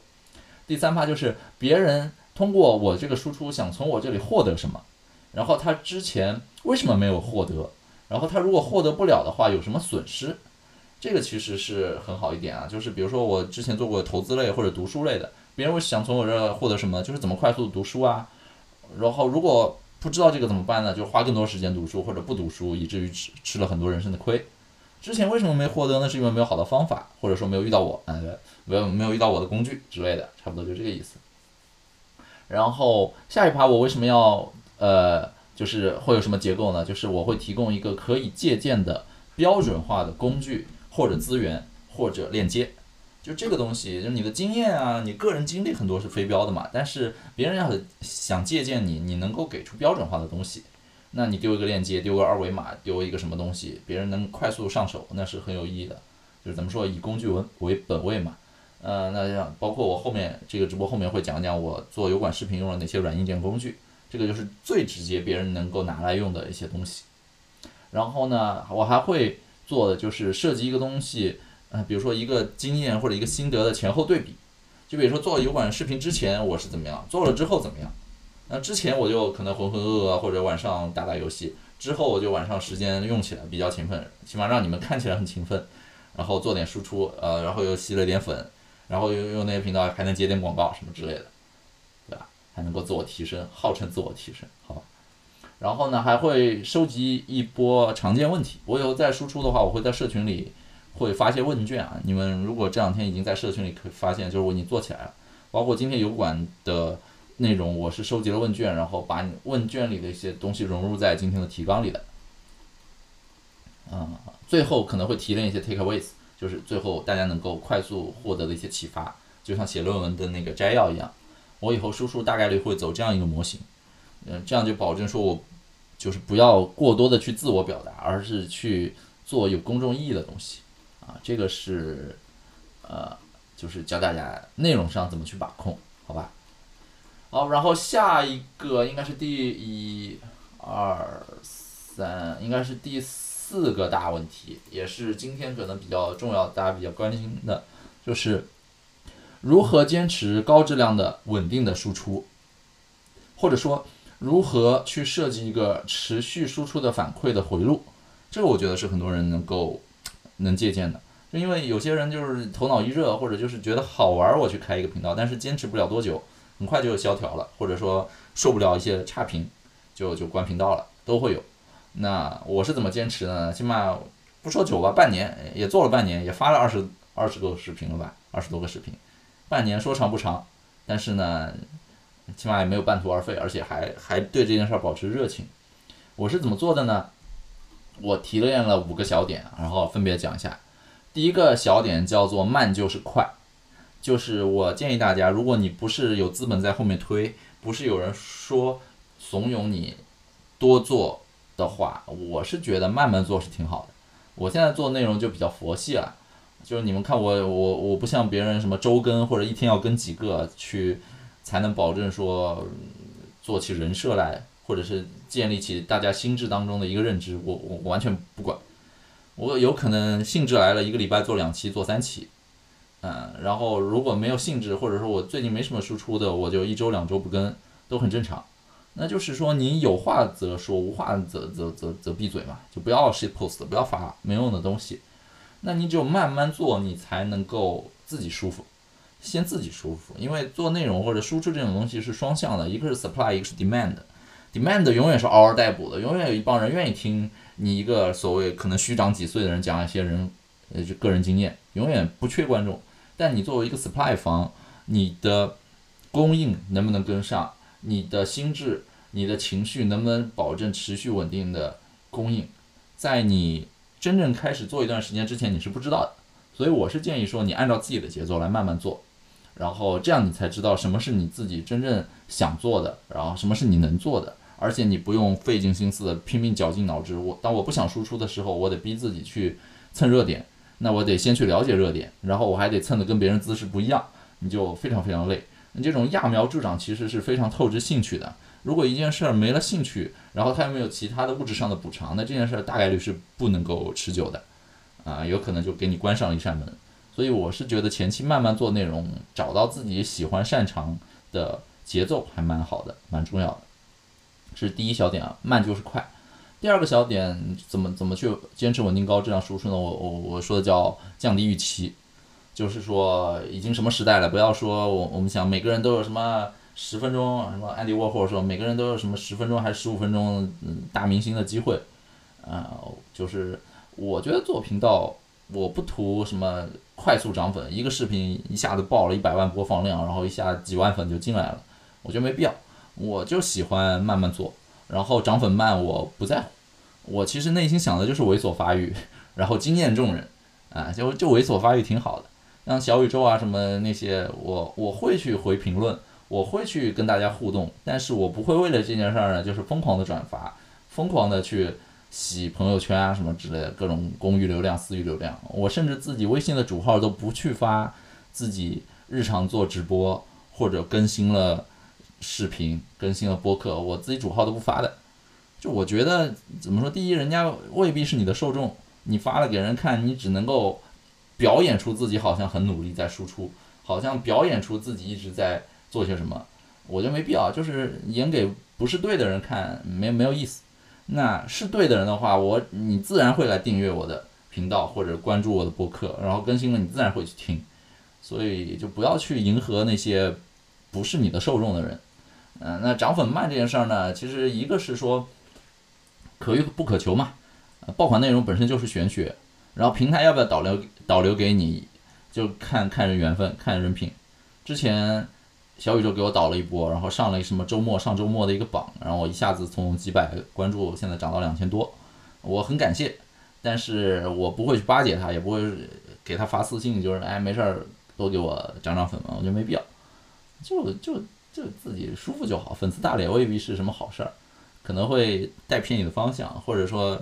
第三趴就是别人通过我这个输出想从我这里获得什么，然后他之前为什么没有获得？然后他如果获得不了的话，有什么损失？这个其实是很好一点啊。就是比如说我之前做过投资类或者读书类的，别人会想从我这获得什么？就是怎么快速读书啊。然后如果不知道这个怎么办呢？就花更多时间读书或者不读书，以至于吃吃了很多人生的亏。之前为什么没获得呢？是因为没有好的方法，或者说没有遇到我，哎，没有没有遇到我的工具之类的，差不多就这个意思。然后下一趴我为什么要呃？就是会有什么结构呢？就是我会提供一个可以借鉴的标准化的工具或者资源或者链接，就这个东西，就是你的经验啊，你个人经历很多是非标的嘛。但是别人要想借鉴你，你能够给出标准化的东西，那你丢一个链接，丢个二维码，丢一个什么东西，别人能快速上手，那是很有意义的。就是怎么说，以工具为为本位嘛。呃，那像包括我后面这个直播后面会讲讲我做油管视频用了哪些软硬件工具。这个就是最直接别人能够拿来用的一些东西，然后呢，我还会做的就是设计一个东西，呃，比如说一个经验或者一个心得的前后对比，就比如说做油管视频之前我是怎么样，做了之后怎么样，那之前我就可能浑浑噩噩或者晚上打打游戏，之后我就晚上时间用起来比较勤奋，起码让你们看起来很勤奋，然后做点输出，呃，然后又吸了点粉，然后又用那些频道还能接点广告什么之类的。对吧还能够自我提升，号称自我提升，好吧。然后呢，还会收集一波常见问题。我以后再输出的话，我会在社群里会发些问卷啊。你们如果这两天已经在社群里可以发现，就是我已经做起来了。包括今天油管的内容，我是收集了问卷，然后把你问卷里的一些东西融入在今天的提纲里的。嗯，最后可能会提炼一些 takeaways，就是最后大家能够快速获得的一些启发，就像写论文的那个摘要一样。我以后输出大概率会走这样一个模型，嗯，这样就保证说我就是不要过多的去自我表达，而是去做有公众意义的东西，啊，这个是呃，就是教大家内容上怎么去把控，好吧？好，然后下一个应该是第一、二、三，应该是第四个大问题，也是今天可能比较重要，大家比较关心的，就是。如何坚持高质量的稳定的输出，或者说如何去设计一个持续输出的反馈的回路，这个我觉得是很多人能够能借鉴的。就因为有些人就是头脑一热，或者就是觉得好玩，我去开一个频道，但是坚持不了多久，很快就萧条了，或者说受不了一些差评，就就关频道了，都会有。那我是怎么坚持呢？起码不说久吧，半年也做了半年，也发了二十二十多个视频了吧，二十多个视频。半年说长不长，但是呢，起码也没有半途而废，而且还还对这件事儿保持热情。我是怎么做的呢？我提炼了五个小点，然后分别讲一下。第一个小点叫做慢就是快，就是我建议大家，如果你不是有资本在后面推，不是有人说怂恿你多做的话，我是觉得慢慢做是挺好的。我现在做内容就比较佛系了，就是你们看我我我不像别人什么周更或者一天要更几个去，才能保证说做起人设来，或者是建立起大家心智当中的一个认知，我我完全不管。我有可能兴致来了，一个礼拜做两期做三期，嗯，然后如果没有兴致，或者说我最近没什么输出的，我就一周两周不更，都很正常。那就是说，你有话则说，无话则则则则闭嘴嘛，就不要 shit post，不要发没用的东西。那你只有慢慢做，你才能够自己舒服，先自己舒服。因为做内容或者输出这种东西是双向的，一个是 supply，一个是 demand。Demand 永远是嗷嗷待哺的，永远有一帮人愿意听你一个所谓可能虚长几岁的人讲一些人呃就个人经验，永远不缺观众。但你作为一个 supply 方，你的供应能不能跟上？你的心智？你的情绪能不能保证持续稳定的供应，在你真正开始做一段时间之前，你是不知道的。所以我是建议说，你按照自己的节奏来慢慢做，然后这样你才知道什么是你自己真正想做的，然后什么是你能做的，而且你不用费尽心思的拼命绞尽脑汁。我当我不想输出的时候，我得逼自己去蹭热点，那我得先去了解热点，然后我还得蹭的跟别人姿势不一样，你就非常非常累。你这种揠苗助长其实是非常透支兴趣的。如果一件事儿没了兴趣，然后他又没有其他的物质上的补偿，那这件事儿大概率是不能够持久的，啊，有可能就给你关上一扇门。所以我是觉得前期慢慢做内容，找到自己喜欢擅长的节奏还蛮好的，蛮重要的。是第一小点啊，慢就是快。第二个小点，怎么怎么去坚持稳定高质量输出呢？我我我说的叫降低预期，就是说已经什么时代了，不要说我我们想每个人都有什么。十分钟，什么安迪沃霍说每个人都有什么十分钟还是十五分钟，嗯，大明星的机会，啊，就是我觉得做频道，我不图什么快速涨粉，一个视频一下子爆了一百万播放量，然后一下几万粉就进来了，我觉得没必要，我就喜欢慢慢做，然后涨粉慢我不在乎，我其实内心想的就是猥琐发育，然后惊艳众人，啊，就就猥琐发育挺好的，像小宇宙啊什么那些，我我会去回评论。我会去跟大家互动，但是我不会为了这件事儿呢，就是疯狂的转发，疯狂的去洗朋友圈啊什么之类的各种公域流量、私域流量。我甚至自己微信的主号都不去发自己日常做直播或者更新了视频、更新了播客，我自己主号都不发的。就我觉得怎么说，第一，人家未必是你的受众，你发了给人看，你只能够表演出自己好像很努力在输出，好像表演出自己一直在。做些什么，我觉得没必要，就是演给不是对的人看，没没有意思。那是对的人的话，我你自然会来订阅我的频道或者关注我的播客，然后更新了你自然会去听。所以就不要去迎合那些不是你的受众的人。嗯，那涨粉慢这件事儿呢，其实一个是说可遇不可求嘛，爆款内容本身就是玄学，然后平台要不要导流导流给你，就看看人缘分，看人品。之前。小宇宙给我导了一波，然后上了什么周末上周末的一个榜，然后我一下子从几百关注现在涨到两千多，我很感谢，但是我不会去巴结他，也不会给他发私信，就是哎没事儿多给我涨涨粉嘛，我觉得没必要，就就就自己舒服就好，粉丝大了也未必是什么好事儿，可能会带偏你的方向，或者说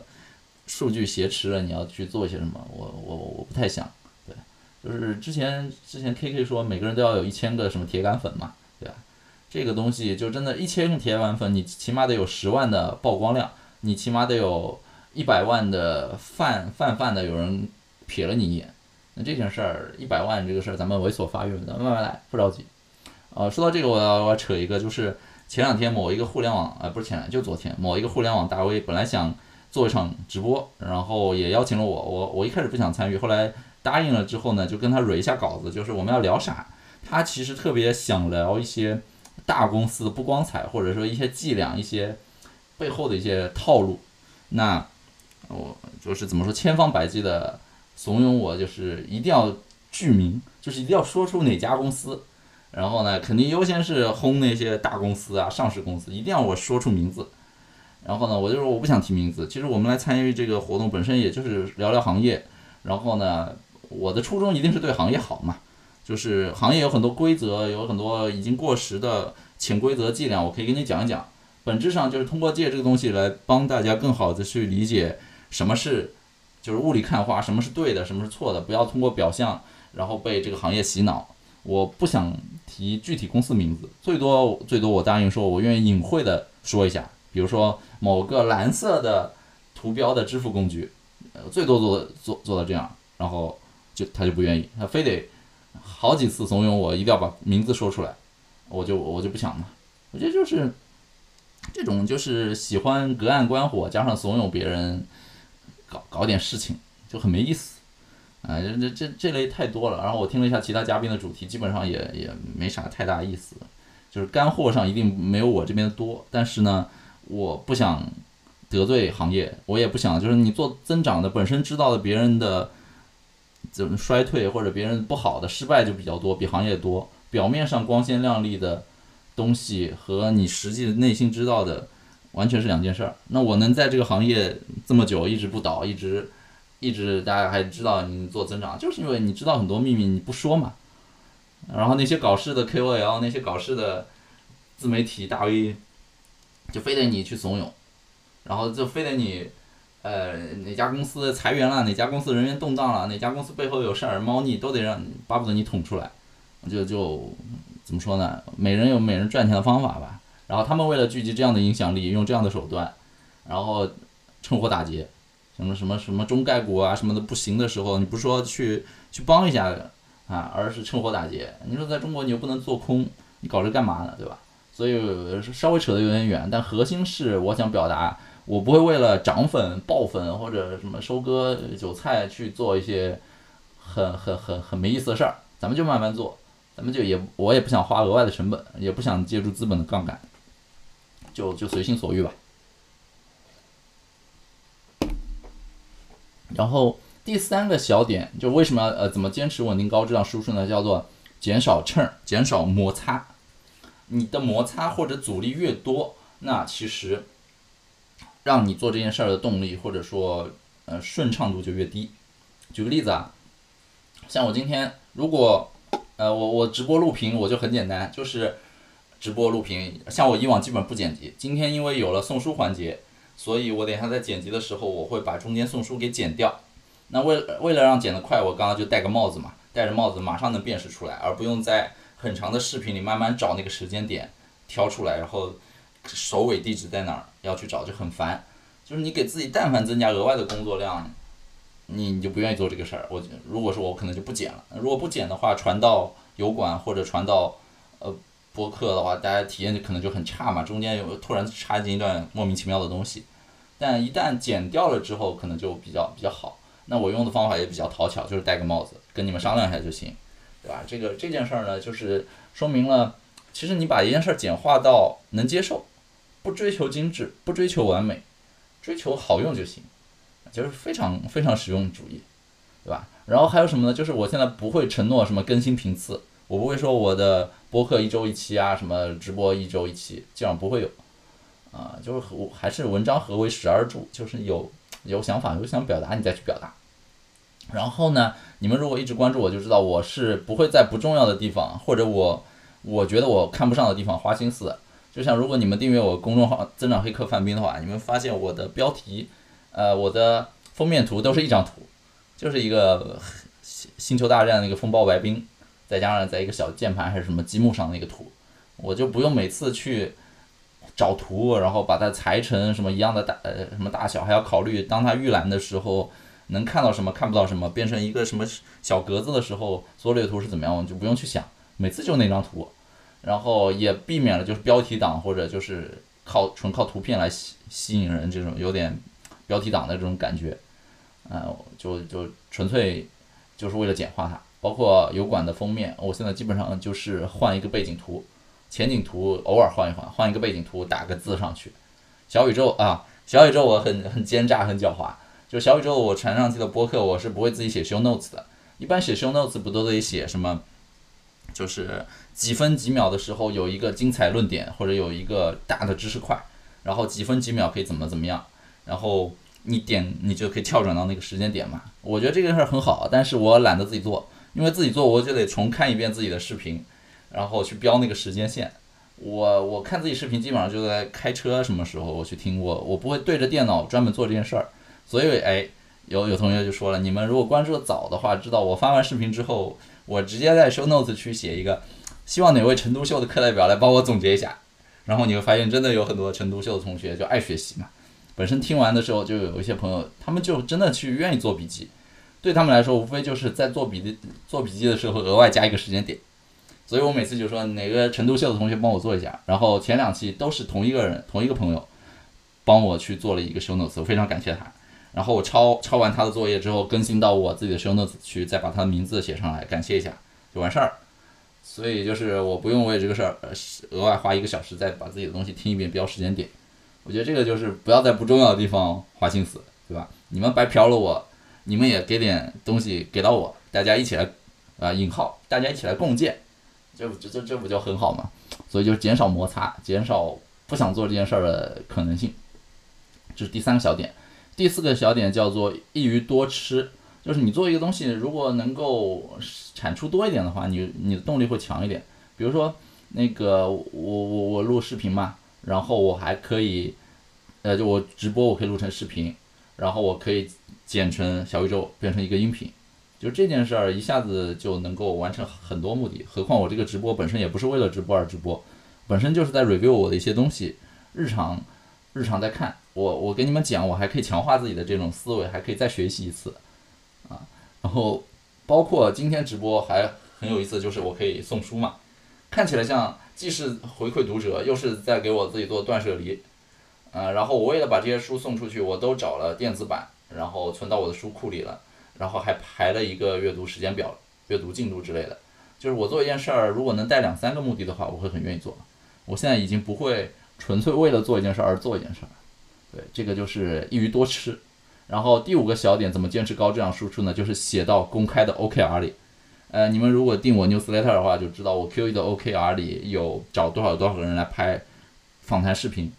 数据挟持了你要去做些什么，我我我不太想。就是之前之前 K K 说每个人都要有一千个什么铁杆粉嘛，对吧？这个东西就真的，一千个铁杆粉，你起码得有十万的曝光量，你起码得有一百万的泛泛泛的有人瞥了你一眼。那这件事儿，一百万这个事儿，咱们猥琐发育，咱们慢慢来，不着急。呃，说到这个，我要我要扯一个，就是前两天某一个互联网，呃，不是前两，就昨天某一个互联网大 V 本来想做一场直播，然后也邀请了我，我我一开始不想参与，后来。答应了之后呢，就跟他蕊一下稿子，就是我们要聊啥。他其实特别想聊一些大公司不光彩，或者说一些伎俩、一些背后的一些套路。那我就是怎么说，千方百计的怂恿我，就是一定要具名，就是一定要说出哪家公司。然后呢，肯定优先是轰那些大公司啊、上市公司，一定要我说出名字。然后呢，我就说我不想提名字。其实我们来参与这个活动本身，也就是聊聊行业。然后呢。我的初衷一定是对行业好嘛，就是行业有很多规则，有很多已经过时的潜规则伎俩，我可以跟你讲一讲。本质上就是通过借这个东西来帮大家更好的去理解什么是就是雾里看花，什么是对的，什么是错的，不要通过表象然后被这个行业洗脑。我不想提具体公司名字，最多最多我答应说，我愿意隐晦的说一下，比如说某个蓝色的图标的支付工具，呃，最多做做做到这样，然后就他就不愿意，他非得好几次怂恿我一定要把名字说出来，我就我就不想嘛，我觉得就是这种就是喜欢隔岸观火，加上怂恿别人搞搞点事情，就很没意思。啊，这这这这类太多了。然后我听了一下其他嘉宾的主题，基本上也也没啥太大意思，就是干货上一定没有我这边多。但是呢，我不想得罪行业，我也不想就是你做增长的本身知道的别人的怎么衰退或者别人不好的失败就比较多，比行业多。表面上光鲜亮丽的东西和你实际内心知道的完全是两件事儿。那我能在这个行业这么久一直不倒，一直。一直大家还知道你做增长，就是因为你知道很多秘密你不说嘛。然后那些搞事的 KOL，那些搞事的自媒体大 V，就非得你去怂恿，然后就非得你，呃，哪家公司裁员了，哪家公司人员动荡了，哪家公司背后有事儿，猫腻都得让巴不得你捅出来。就就怎么说呢？每人有每人赚钱的方法吧。然后他们为了聚集这样的影响力，用这样的手段，然后趁火打劫。什么什么什么中概股啊什么的不行的时候，你不说去去帮一下啊，而是趁火打劫。你说在中国你又不能做空，你搞这干嘛呢？对吧？所以稍微扯得有点远，但核心是我想表达，我不会为了涨粉、爆粉或者什么收割韭菜去做一些很很很很没意思的事儿。咱们就慢慢做，咱们就也我也不想花额外的成本，也不想借助资本的杠杆，就就随心所欲吧。然后第三个小点，就为什么呃怎么坚持稳定高质量输出呢？叫做减少秤，减少摩擦。你的摩擦或者阻力越多，那其实让你做这件事儿的动力或者说呃顺畅度就越低。举个例子啊，像我今天如果呃我我直播录屏，我就很简单，就是直播录屏。像我以往基本不剪辑，今天因为有了送书环节。所以我等一下在剪辑的时候，我会把中间送书给剪掉。那为为了让剪得快，我刚刚就戴个帽子嘛，戴着帽子马上能辨识出来，而不用在很长的视频里慢慢找那个时间点挑出来，然后首尾地址在哪儿要去找就很烦。就是你给自己但凡增加额外的工作量，你你就不愿意做这个事儿。我如果说我可能就不剪了。如果不剪的话，传到油管或者传到呃。播客的话，大家体验就可能就很差嘛，中间有突然插进一段莫名其妙的东西，但一旦剪掉了之后，可能就比较比较好。那我用的方法也比较讨巧，就是戴个帽子，跟你们商量一下就行，对吧？这个这件事儿呢，就是说明了，其实你把一件事儿简化到能接受，不追求精致，不追求完美，追求好用就行，就是非常非常实用主义，对吧？然后还有什么呢？就是我现在不会承诺什么更新频次。我不会说我的播客一周一期啊，什么直播一周一期，基本上不会有，啊，就是我还是文章何为实而著，就是有有想法有想表达你再去表达。然后呢，你们如果一直关注我，就知道我是不会在不重要的地方或者我我觉得我看不上的地方花心思的。就像如果你们订阅我公众号“增长黑客范冰”的话，你们发现我的标题，呃，我的封面图都是一张图，就是一个星球大战那个风暴白冰。再加上在一个小键盘还是什么积木上那个图，我就不用每次去找图，然后把它裁成什么一样的大呃什么大小，还要考虑当它预览的时候能看到什么看不到什么，变成一个什么小格子的时候，缩略图是怎么样，我就不用去想，每次就那张图，然后也避免了就是标题党或者就是靠纯靠图片来吸吸引人这种有点标题党的这种感觉，呃，就就纯粹就是为了简化它。包括油管的封面，我现在基本上就是换一个背景图，前景图偶尔换一换，换一个背景图，打个字上去。小宇宙啊，小宇宙我很很奸诈，很狡猾。就小宇宙我传上去的播客，我是不会自己写 show notes 的。一般写 show notes 不都得写什么？就是几分几秒的时候有一个精彩论点，或者有一个大的知识块，然后几分几秒可以怎么怎么样，然后你点你就可以跳转到那个时间点嘛。我觉得这个事儿很好，但是我懒得自己做。因为自己做，我就得重看一遍自己的视频，然后去标那个时间线，我我看自己视频基本上就在开车什么时候我去听，我我不会对着电脑专门做这件事儿。所以哎，有有同学就说了，你们如果关注的早的话，知道我发完视频之后，我直接在 show notes 去写一个，希望哪位成都秀的课代表来帮我总结一下。然后你会发现，真的有很多成都秀的同学就爱学习嘛。本身听完的时候，就有一些朋友，他们就真的去愿意做笔记。对他们来说，无非就是在做笔记、做笔记的时候额外加一个时间点。所以我每次就说哪个成都秀的同学帮我做一下。然后前两期都是同一个人、同一个朋友帮我去做了一个 show notes，我非常感谢他。然后我抄抄完他的作业之后，更新到我自己的 show notes 去，再把他的名字写上来，感谢一下就完事儿。所以就是我不用为这个事儿额外花一个小时再把自己的东西听一遍标时间点。我觉得这个就是不要在不重要的地方花心思，对吧？你们白嫖了我，你们也给点东西给到我，大家一起来啊引号，大家一起来共建，这不这这这不就很好吗？所以就减少摩擦，减少不想做这件事儿的可能性。这是第三个小点。第四个小点叫做易于多吃，就是你做一个东西，如果能够产出多一点的话，你你的动力会强一点。比如说那个我我我录视频嘛，然后我还可以，呃，就我直播我可以录成视频，然后我可以剪成小宇宙变成一个音频，就这件事儿一下子就能够完成很多目的。何况我这个直播本身也不是为了直播而直播，本身就是在 review 我的一些东西，日常日常在看。我我给你们讲，我还可以强化自己的这种思维，还可以再学习一次，然后包括今天直播还很有意思，就是我可以送书嘛，看起来像既是回馈读者，又是在给我自己做断舍离，呃，然后我为了把这些书送出去，我都找了电子版，然后存到我的书库里了，然后还排了一个阅读时间表、阅读进度之类的，就是我做一件事儿，如果能带两三个目的的话，我会很愿意做。我现在已经不会纯粹为了做一件事而做一件事儿。对，这个就是易于多吃。然后第五个小点，怎么坚持高质量输出呢？就是写到公开的 OKR 里。呃，你们如果订我 newsletter 的话，就知道我 QE 的 OKR 里有找多少多少个人来拍访谈视频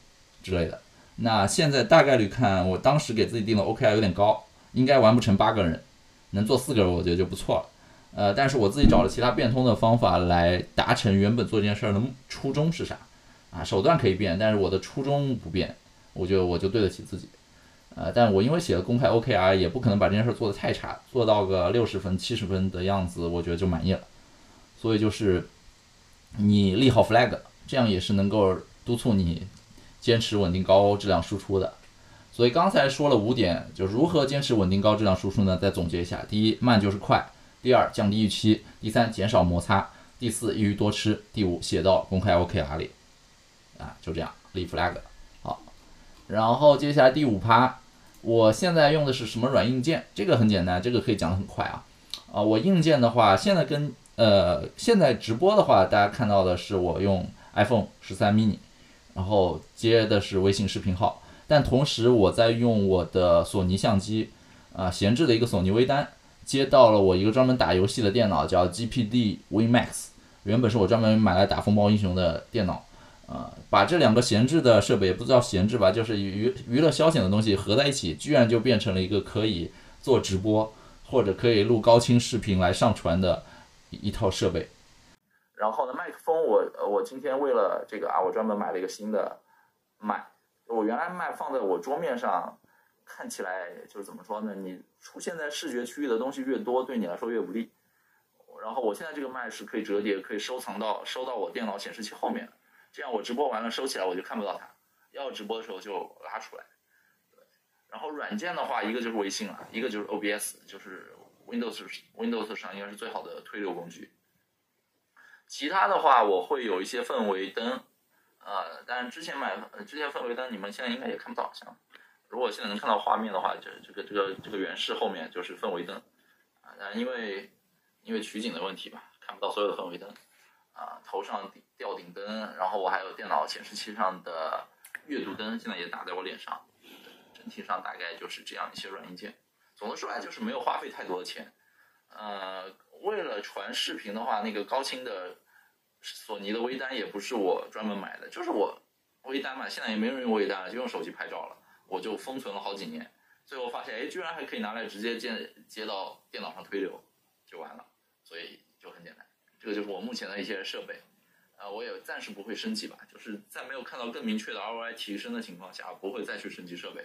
之类的。那现在大概率看，我当时给自己定的 OKR 有点高，应该完不成八个人，能做四个人，我觉得就不错了。呃，但是我自己找了其他变通的方法来达成原本做这件事儿的初衷是啥？啊，手段可以变，但是我的初衷不变。我就我就对得起自己，呃，但我因为写了公开 OKR，也不可能把这件事做得太差，做到个六十分、七十分的样子，我觉得就满意了。所以就是你立好 flag，这样也是能够督促你坚持稳定高质量输出的。所以刚才说了五点，就如何坚持稳定高质量输出呢？再总结一下：第一，慢就是快；第二，降低预期；第三，减少摩擦；第四，易于多吃；第五，写到公开 OKR 里。啊，就这样立 flag。好然后接下来第五趴，我现在用的是什么软硬件？这个很简单，这个可以讲得很快啊。啊，我硬件的话，现在跟呃现在直播的话，大家看到的是我用 iPhone 十三 mini，然后接的是微信视频号，但同时我在用我的索尼相机，啊闲置的一个索尼微单，接到了我一个专门打游戏的电脑，叫 GPD WinMax，原本是我专门买来打风暴英雄的电脑。啊，把这两个闲置的设备，也不知道闲置吧，就是娱娱乐消遣的东西合在一起，居然就变成了一个可以做直播或者可以录高清视频来上传的一套设备。然后呢，麦克风我我今天为了这个啊，我专门买了一个新的麦。我原来麦放在我桌面上，看起来就是怎么说呢？你出现在视觉区域的东西越多，对你来说越不利。然后我现在这个麦是可以折叠，可以收藏到收到我电脑显示器后面。这样我直播完了收起来我就看不到它，要直播的时候就拉出来。然后软件的话，一个就是微信了，一个就是 OBS，就是 Windows Windows 上应该是最好的推流工具。其他的话，我会有一些氛围灯，呃，但是之前买之前氛围灯，你们现在应该也看不到。像如果现在能看到画面的话，就这个这个这个原视后面就是氛围灯，啊，但因为因为取景的问题吧，看不到所有的氛围灯。啊，头上吊顶灯，然后我还有电脑显示器上的阅读灯，现在也打在我脸上。整体上大概就是这样一些软硬件。总的说来就是没有花费太多的钱。呃，为了传视频的话，那个高清的索尼的微单也不是我专门买的，就是我微单嘛，现在也没人用微单了，就用手机拍照了，我就封存了好几年。最后发现，哎，居然还可以拿来直接接接到电脑上推流，就完了。所以就很简单。这个就是我目前的一些设备，呃，啊，我也暂时不会升级吧，就是在没有看到更明确的 ROI 提升的情况下，不会再去升级设备。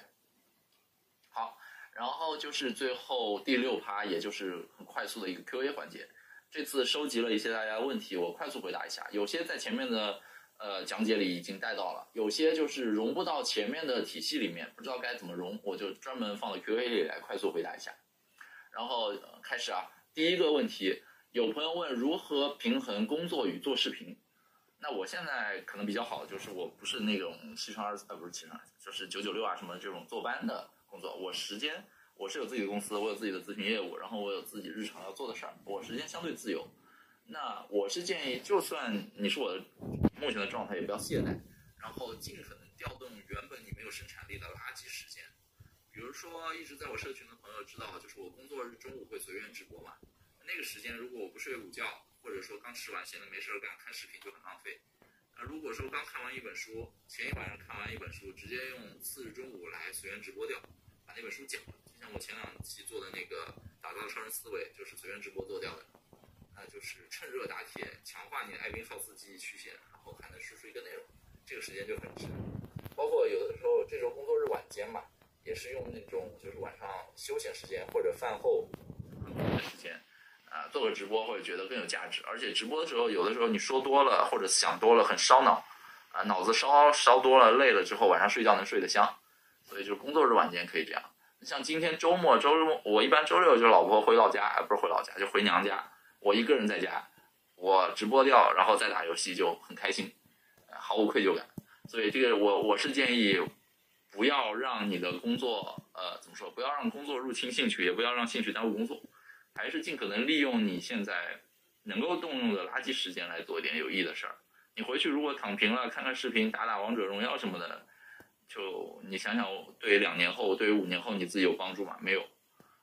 好，然后就是最后第六趴，也就是很快速的一个 Q&A 环节。这次收集了一些大家的问题，我快速回答一下。有些在前面的呃讲解里已经带到了，有些就是融不到前面的体系里面，不知道该怎么融，我就专门放到 Q&A 里来快速回答一下。然后开始啊，第一个问题，有朋友问如何平衡工作与做视频。那我现在可能比较好的，就是我不是那种七乘二十四呃不是七乘二十四，就是九九六啊什么这种坐班的工作。我时间我是有自己的公司，我有自己的咨询业务，然后我有自己日常要做的事儿，我时间相对自由。那我是建议，就算你是我的目前的状态，也不要懈怠，然后尽可能调动原本你没有生产力的垃圾时间。比如说，一直在我社群的朋友知道，就是我工作日中午会随缘直播嘛，那个时间如果我不睡午觉。或者说刚吃完闲的没事儿干，看视频就很浪费。那如果说刚看完一本书，前一晚上看完一本书，直接用次日中午来随缘直播掉，把那本书讲了。就像我前两期做的那个打造超人思维，就是随缘直播做掉的。那就是趁热打铁，强化你的艾宾浩斯记忆曲线，然后还能输出一个内容，这个时间就很值。包括有的时候这周工作日晚间嘛，也是用那种就是晚上休闲时间或者饭后的时间。啊，做个直播会觉得更有价值，而且直播的时候，有的时候你说多了或者想多了，很烧脑，啊，脑子烧烧多了，累了之后晚上睡觉能睡得香，所以就工作日晚间可以这样。像今天周末，周日我一般周六就老婆回老家，不是回老家就回娘家，我一个人在家，我直播掉，然后再打游戏就很开心，毫无愧疚感。所以这个我我是建议，不要让你的工作，呃，怎么说？不要让工作入侵兴趣，也不要让兴趣耽误工作。还是尽可能利用你现在能够动用的垃圾时间来做一点有益的事儿。你回去如果躺平了，看看视频，打打王者荣耀什么的，就你想想，对两年后，对于五年后你自己有帮助吗？没有。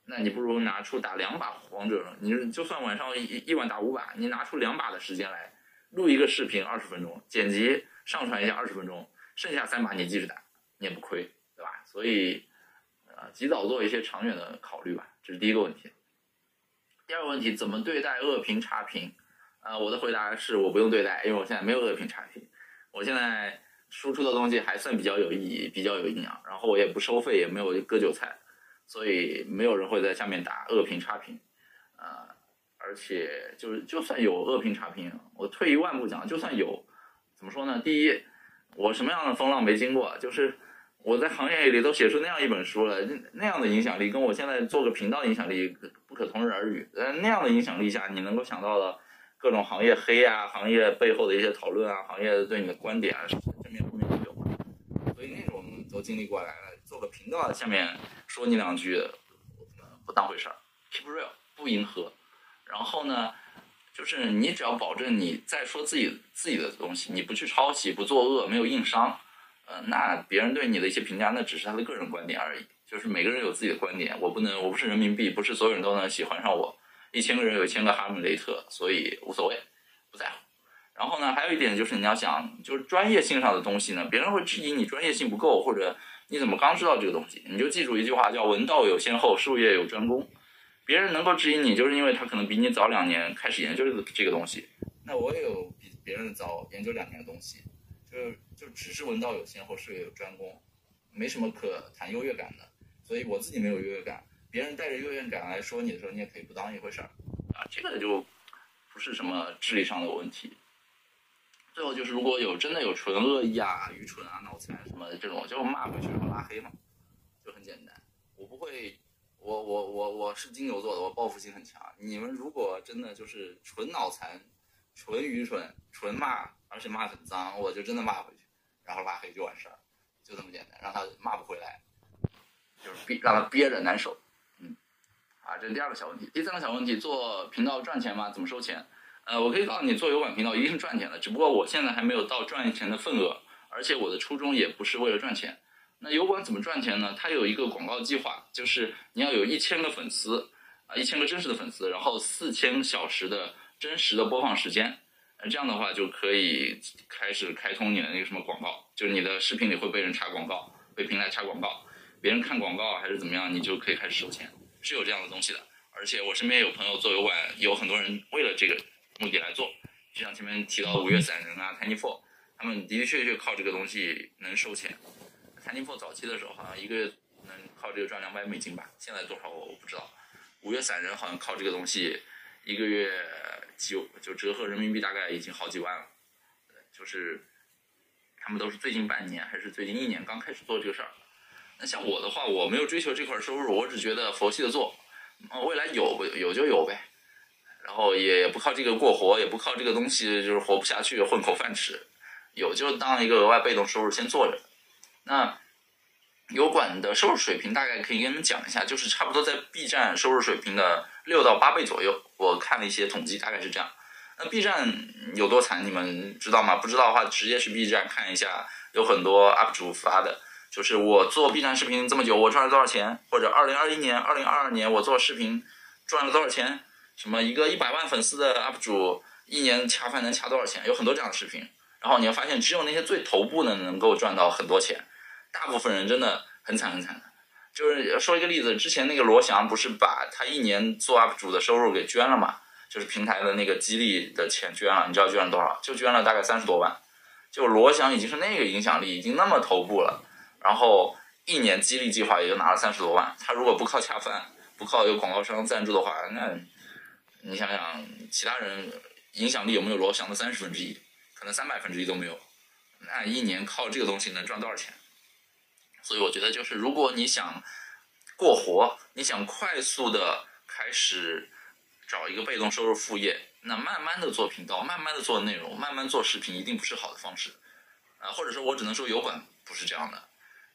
那你不如拿出打两把王者，你就算晚上一一晚打五把，你拿出两把的时间来录一个视频，二十分钟，剪辑上传一下二十分钟，剩下三把你继续打，你也不亏，对吧？所以，呃，及早做一些长远的考虑吧，这是第一个问题。第二个问题，怎么对待恶评差评？呃，我的回答是我不用对待，因为我现在没有恶评差评。我现在输出的东西还算比较有意义，比较有营养，然后我也不收费，也没有割韭菜，所以没有人会在下面打恶评差评。呃，而且就是就算有恶评差评，我退一万步讲，就算有，怎么说呢？第一，我什么样的风浪没经过？就是。我在行业里都写出那样一本书了，那样的影响力跟我现在做个频道影响力不可同日而语。呃，那样的影响力下，你能够想到的各种行业黑啊，行业背后的一些讨论啊，行业对你的观点啊，正面负面都有。所以那种都经历过来了，做个频道下面说你两句，不当回事儿，keep real，不迎合。然后呢，就是你只要保证你在说自己自己的东西，你不去抄袭，不作恶，没有硬伤。呃，那别人对你的一些评价，那只是他的个人观点而已。就是每个人有自己的观点，我不能，我不是人民币，不是所有人都能喜欢上我。一千个人有一千个哈姆雷特，所以无所谓，不在乎。然后呢，还有一点就是你要想，就是专业性上的东西呢，别人会质疑你专业性不够，或者你怎么刚知道这个东西？你就记住一句话，叫“文道有先后，术业有专攻”。别人能够质疑你，就是因为他可能比你早两年开始研究这个东西。那我也有比别人早研究两年的东西。就就只是文道有先后，术业有专攻，没什么可谈优越感的，所以我自己没有优越感，别人带着优越感来说你的时候，你也可以不当一回事儿，啊，这个就不是什么智力上的问题。最后就是，如果有真的有纯恶意啊、愚蠢啊、脑残什么这种，就骂回去然后拉黑嘛，就很简单。我不会，我我我我是金牛座的，我报复心很强。你们如果真的就是纯脑残、纯愚蠢、纯骂。而且骂很脏，我就真的骂回去，然后拉黑就完事儿，就这么简单，让他骂不回来，就是憋让他憋着难受，嗯，啊，这是第二个小问题。第三个小问题，做频道赚钱吗？怎么收钱？呃，我可以告诉你，做油管频道一定是赚钱的，只不过我现在还没有到赚钱的份额，而且我的初衷也不是为了赚钱。那油管怎么赚钱呢？它有一个广告计划，就是你要有一千个粉丝，啊，一千个真实的粉丝，然后四千小时的真实的播放时间。这样的话就可以开始开通你的那个什么广告，就是你的视频里会被人插广告，被平台插广告，别人看广告还是怎么样，你就可以开始收钱，是有这样的东西的。而且我身边有朋友做油管，有很多人为了这个目的来做，就像前面提到的五月散人啊、Tiny Four，他们的的确确靠这个东西能收钱。Tiny Four 早期的时候好像一个月能靠这个赚两百美金吧，现在多少我不知道。五月散人好像靠这个东西一个月就就折合人民币大概已经好几万了。就是他们都是最近半年还是最近一年刚开始做这个事儿。那像我的话，我没有追求这块收入，我只觉得佛系的做，未来有有就有呗。然后也不靠这个过活，也不靠这个东西就是活不下去混口饭吃，有就当一个额外被动收入先做着。那油管的收入水平大概可以跟你们讲一下，就是差不多在 B 站收入水平的六到八倍左右。我看了一些统计，大概是这样。那 B 站有多惨，你们知道吗？不知道的话，直接去 B 站看一下，有很多 UP 主发的。就是我做 B 站视频这么久，我赚了多少钱？或者二零二一年、二零二二年我做视频赚了多少钱？什么一个一百万粉丝的 UP 主一年恰饭能恰多少钱？有很多这样的视频。然后你会发现，只有那些最头部的能够赚到很多钱，大部分人真的很惨很惨的。就是说一个例子，之前那个罗翔不是把他一年做 UP 主的收入给捐了嘛？就是平台的那个激励的钱捐了，你知道捐了多少？就捐了大概三十多万。就罗翔已经是那个影响力，已经那么头部了。然后一年激励计划也就拿了三十多万，他如果不靠恰饭，不靠有广告商赞助的话，那你想想其他人影响力有没有罗翔的三十分之一？可能三百分之一都没有。那一年靠这个东西能赚多少钱？所以我觉得就是如果你想过活，你想快速的开始找一个被动收入副业，那慢慢的做频道，慢慢的做内容，慢慢做视频，一定不是好的方式。啊，或者说我只能说油管不是这样的。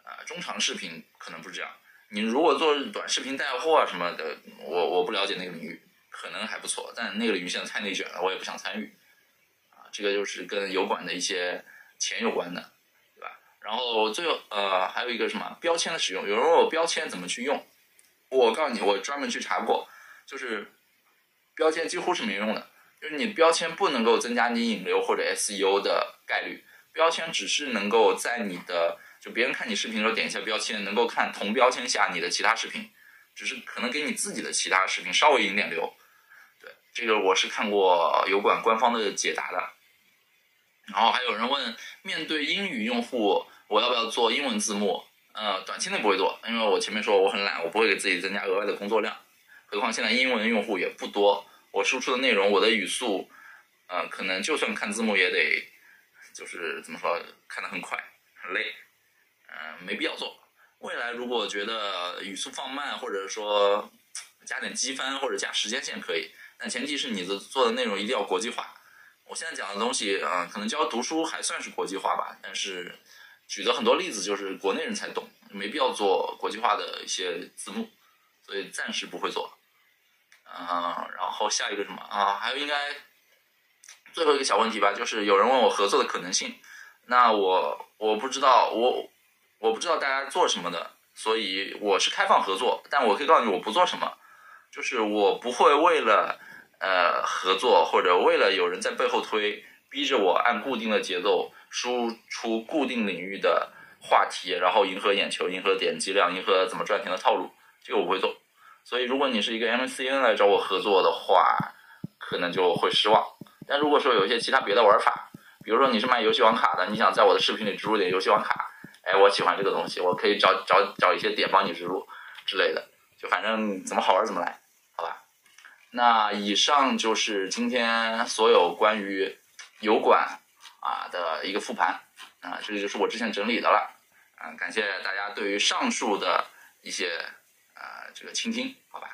啊，中长视频可能不是这样。你如果做短视频带货什么的，我我不了解那个领域，可能还不错。但那个领域现在太内卷了，我也不想参与。啊，这个就是跟油管的一些钱有关的，然后最后呃还有一个什么标签的使用，有人问我标签怎么去用，我告诉你，我专门去查过，就是标签几乎是没用的，就是你标签不能够增加你引流或者 SEO 的概率，标签只是能够在你的就别人看你视频的时候点一下标签，能够看同标签下你的其他视频，只是可能给你自己的其他视频稍微引点流。对，这个我是看过油管官方的解答的。然后还有人问，面对英语用户，我要不要做英文字幕？呃，短期内不会做，因为我前面说我很懒，我不会给自己增加额外的工作量。何况现在英文用户也不多，我输出的内容，我的语速，呃，可能就算看字幕也得，就是怎么说，看得很快，很累。嗯，没必要做。未来如果觉得语速放慢，或者说加点机翻或者加时间线可以，但前提是你的做的内容一定要国际化。我现在讲的东西，嗯，可能教读书还算是国际化吧，但是举的很多例子就是国内人才懂，没必要做国际化的一些字幕，所以暂时不会做。嗯，然后下一个什么啊？还有应该最后一个小问题吧，就是有人问我合作的可能性，那我我不知道我。我不知道大家做什么的，所以我是开放合作，但我可以告诉你我不做什么，就是我不会为了呃合作或者为了有人在背后推，逼着我按固定的节奏输出固定领域的话题，然后迎合眼球、迎合点击量、迎合怎么赚钱的套路，这个我不会做。所以如果你是一个 MCN 来找我合作的话，可能就会失望。但如果说有一些其他别的玩法，比如说你是卖游戏王卡的，你想在我的视频里植入点游戏王卡。哎，我喜欢这个东西，我可以找找找一些点帮你植入之类的，就反正怎么好玩怎么来，好吧？那以上就是今天所有关于油管啊的一个复盘啊，这个就是我之前整理的了啊，感谢大家对于上述的一些啊这个倾听，好吧？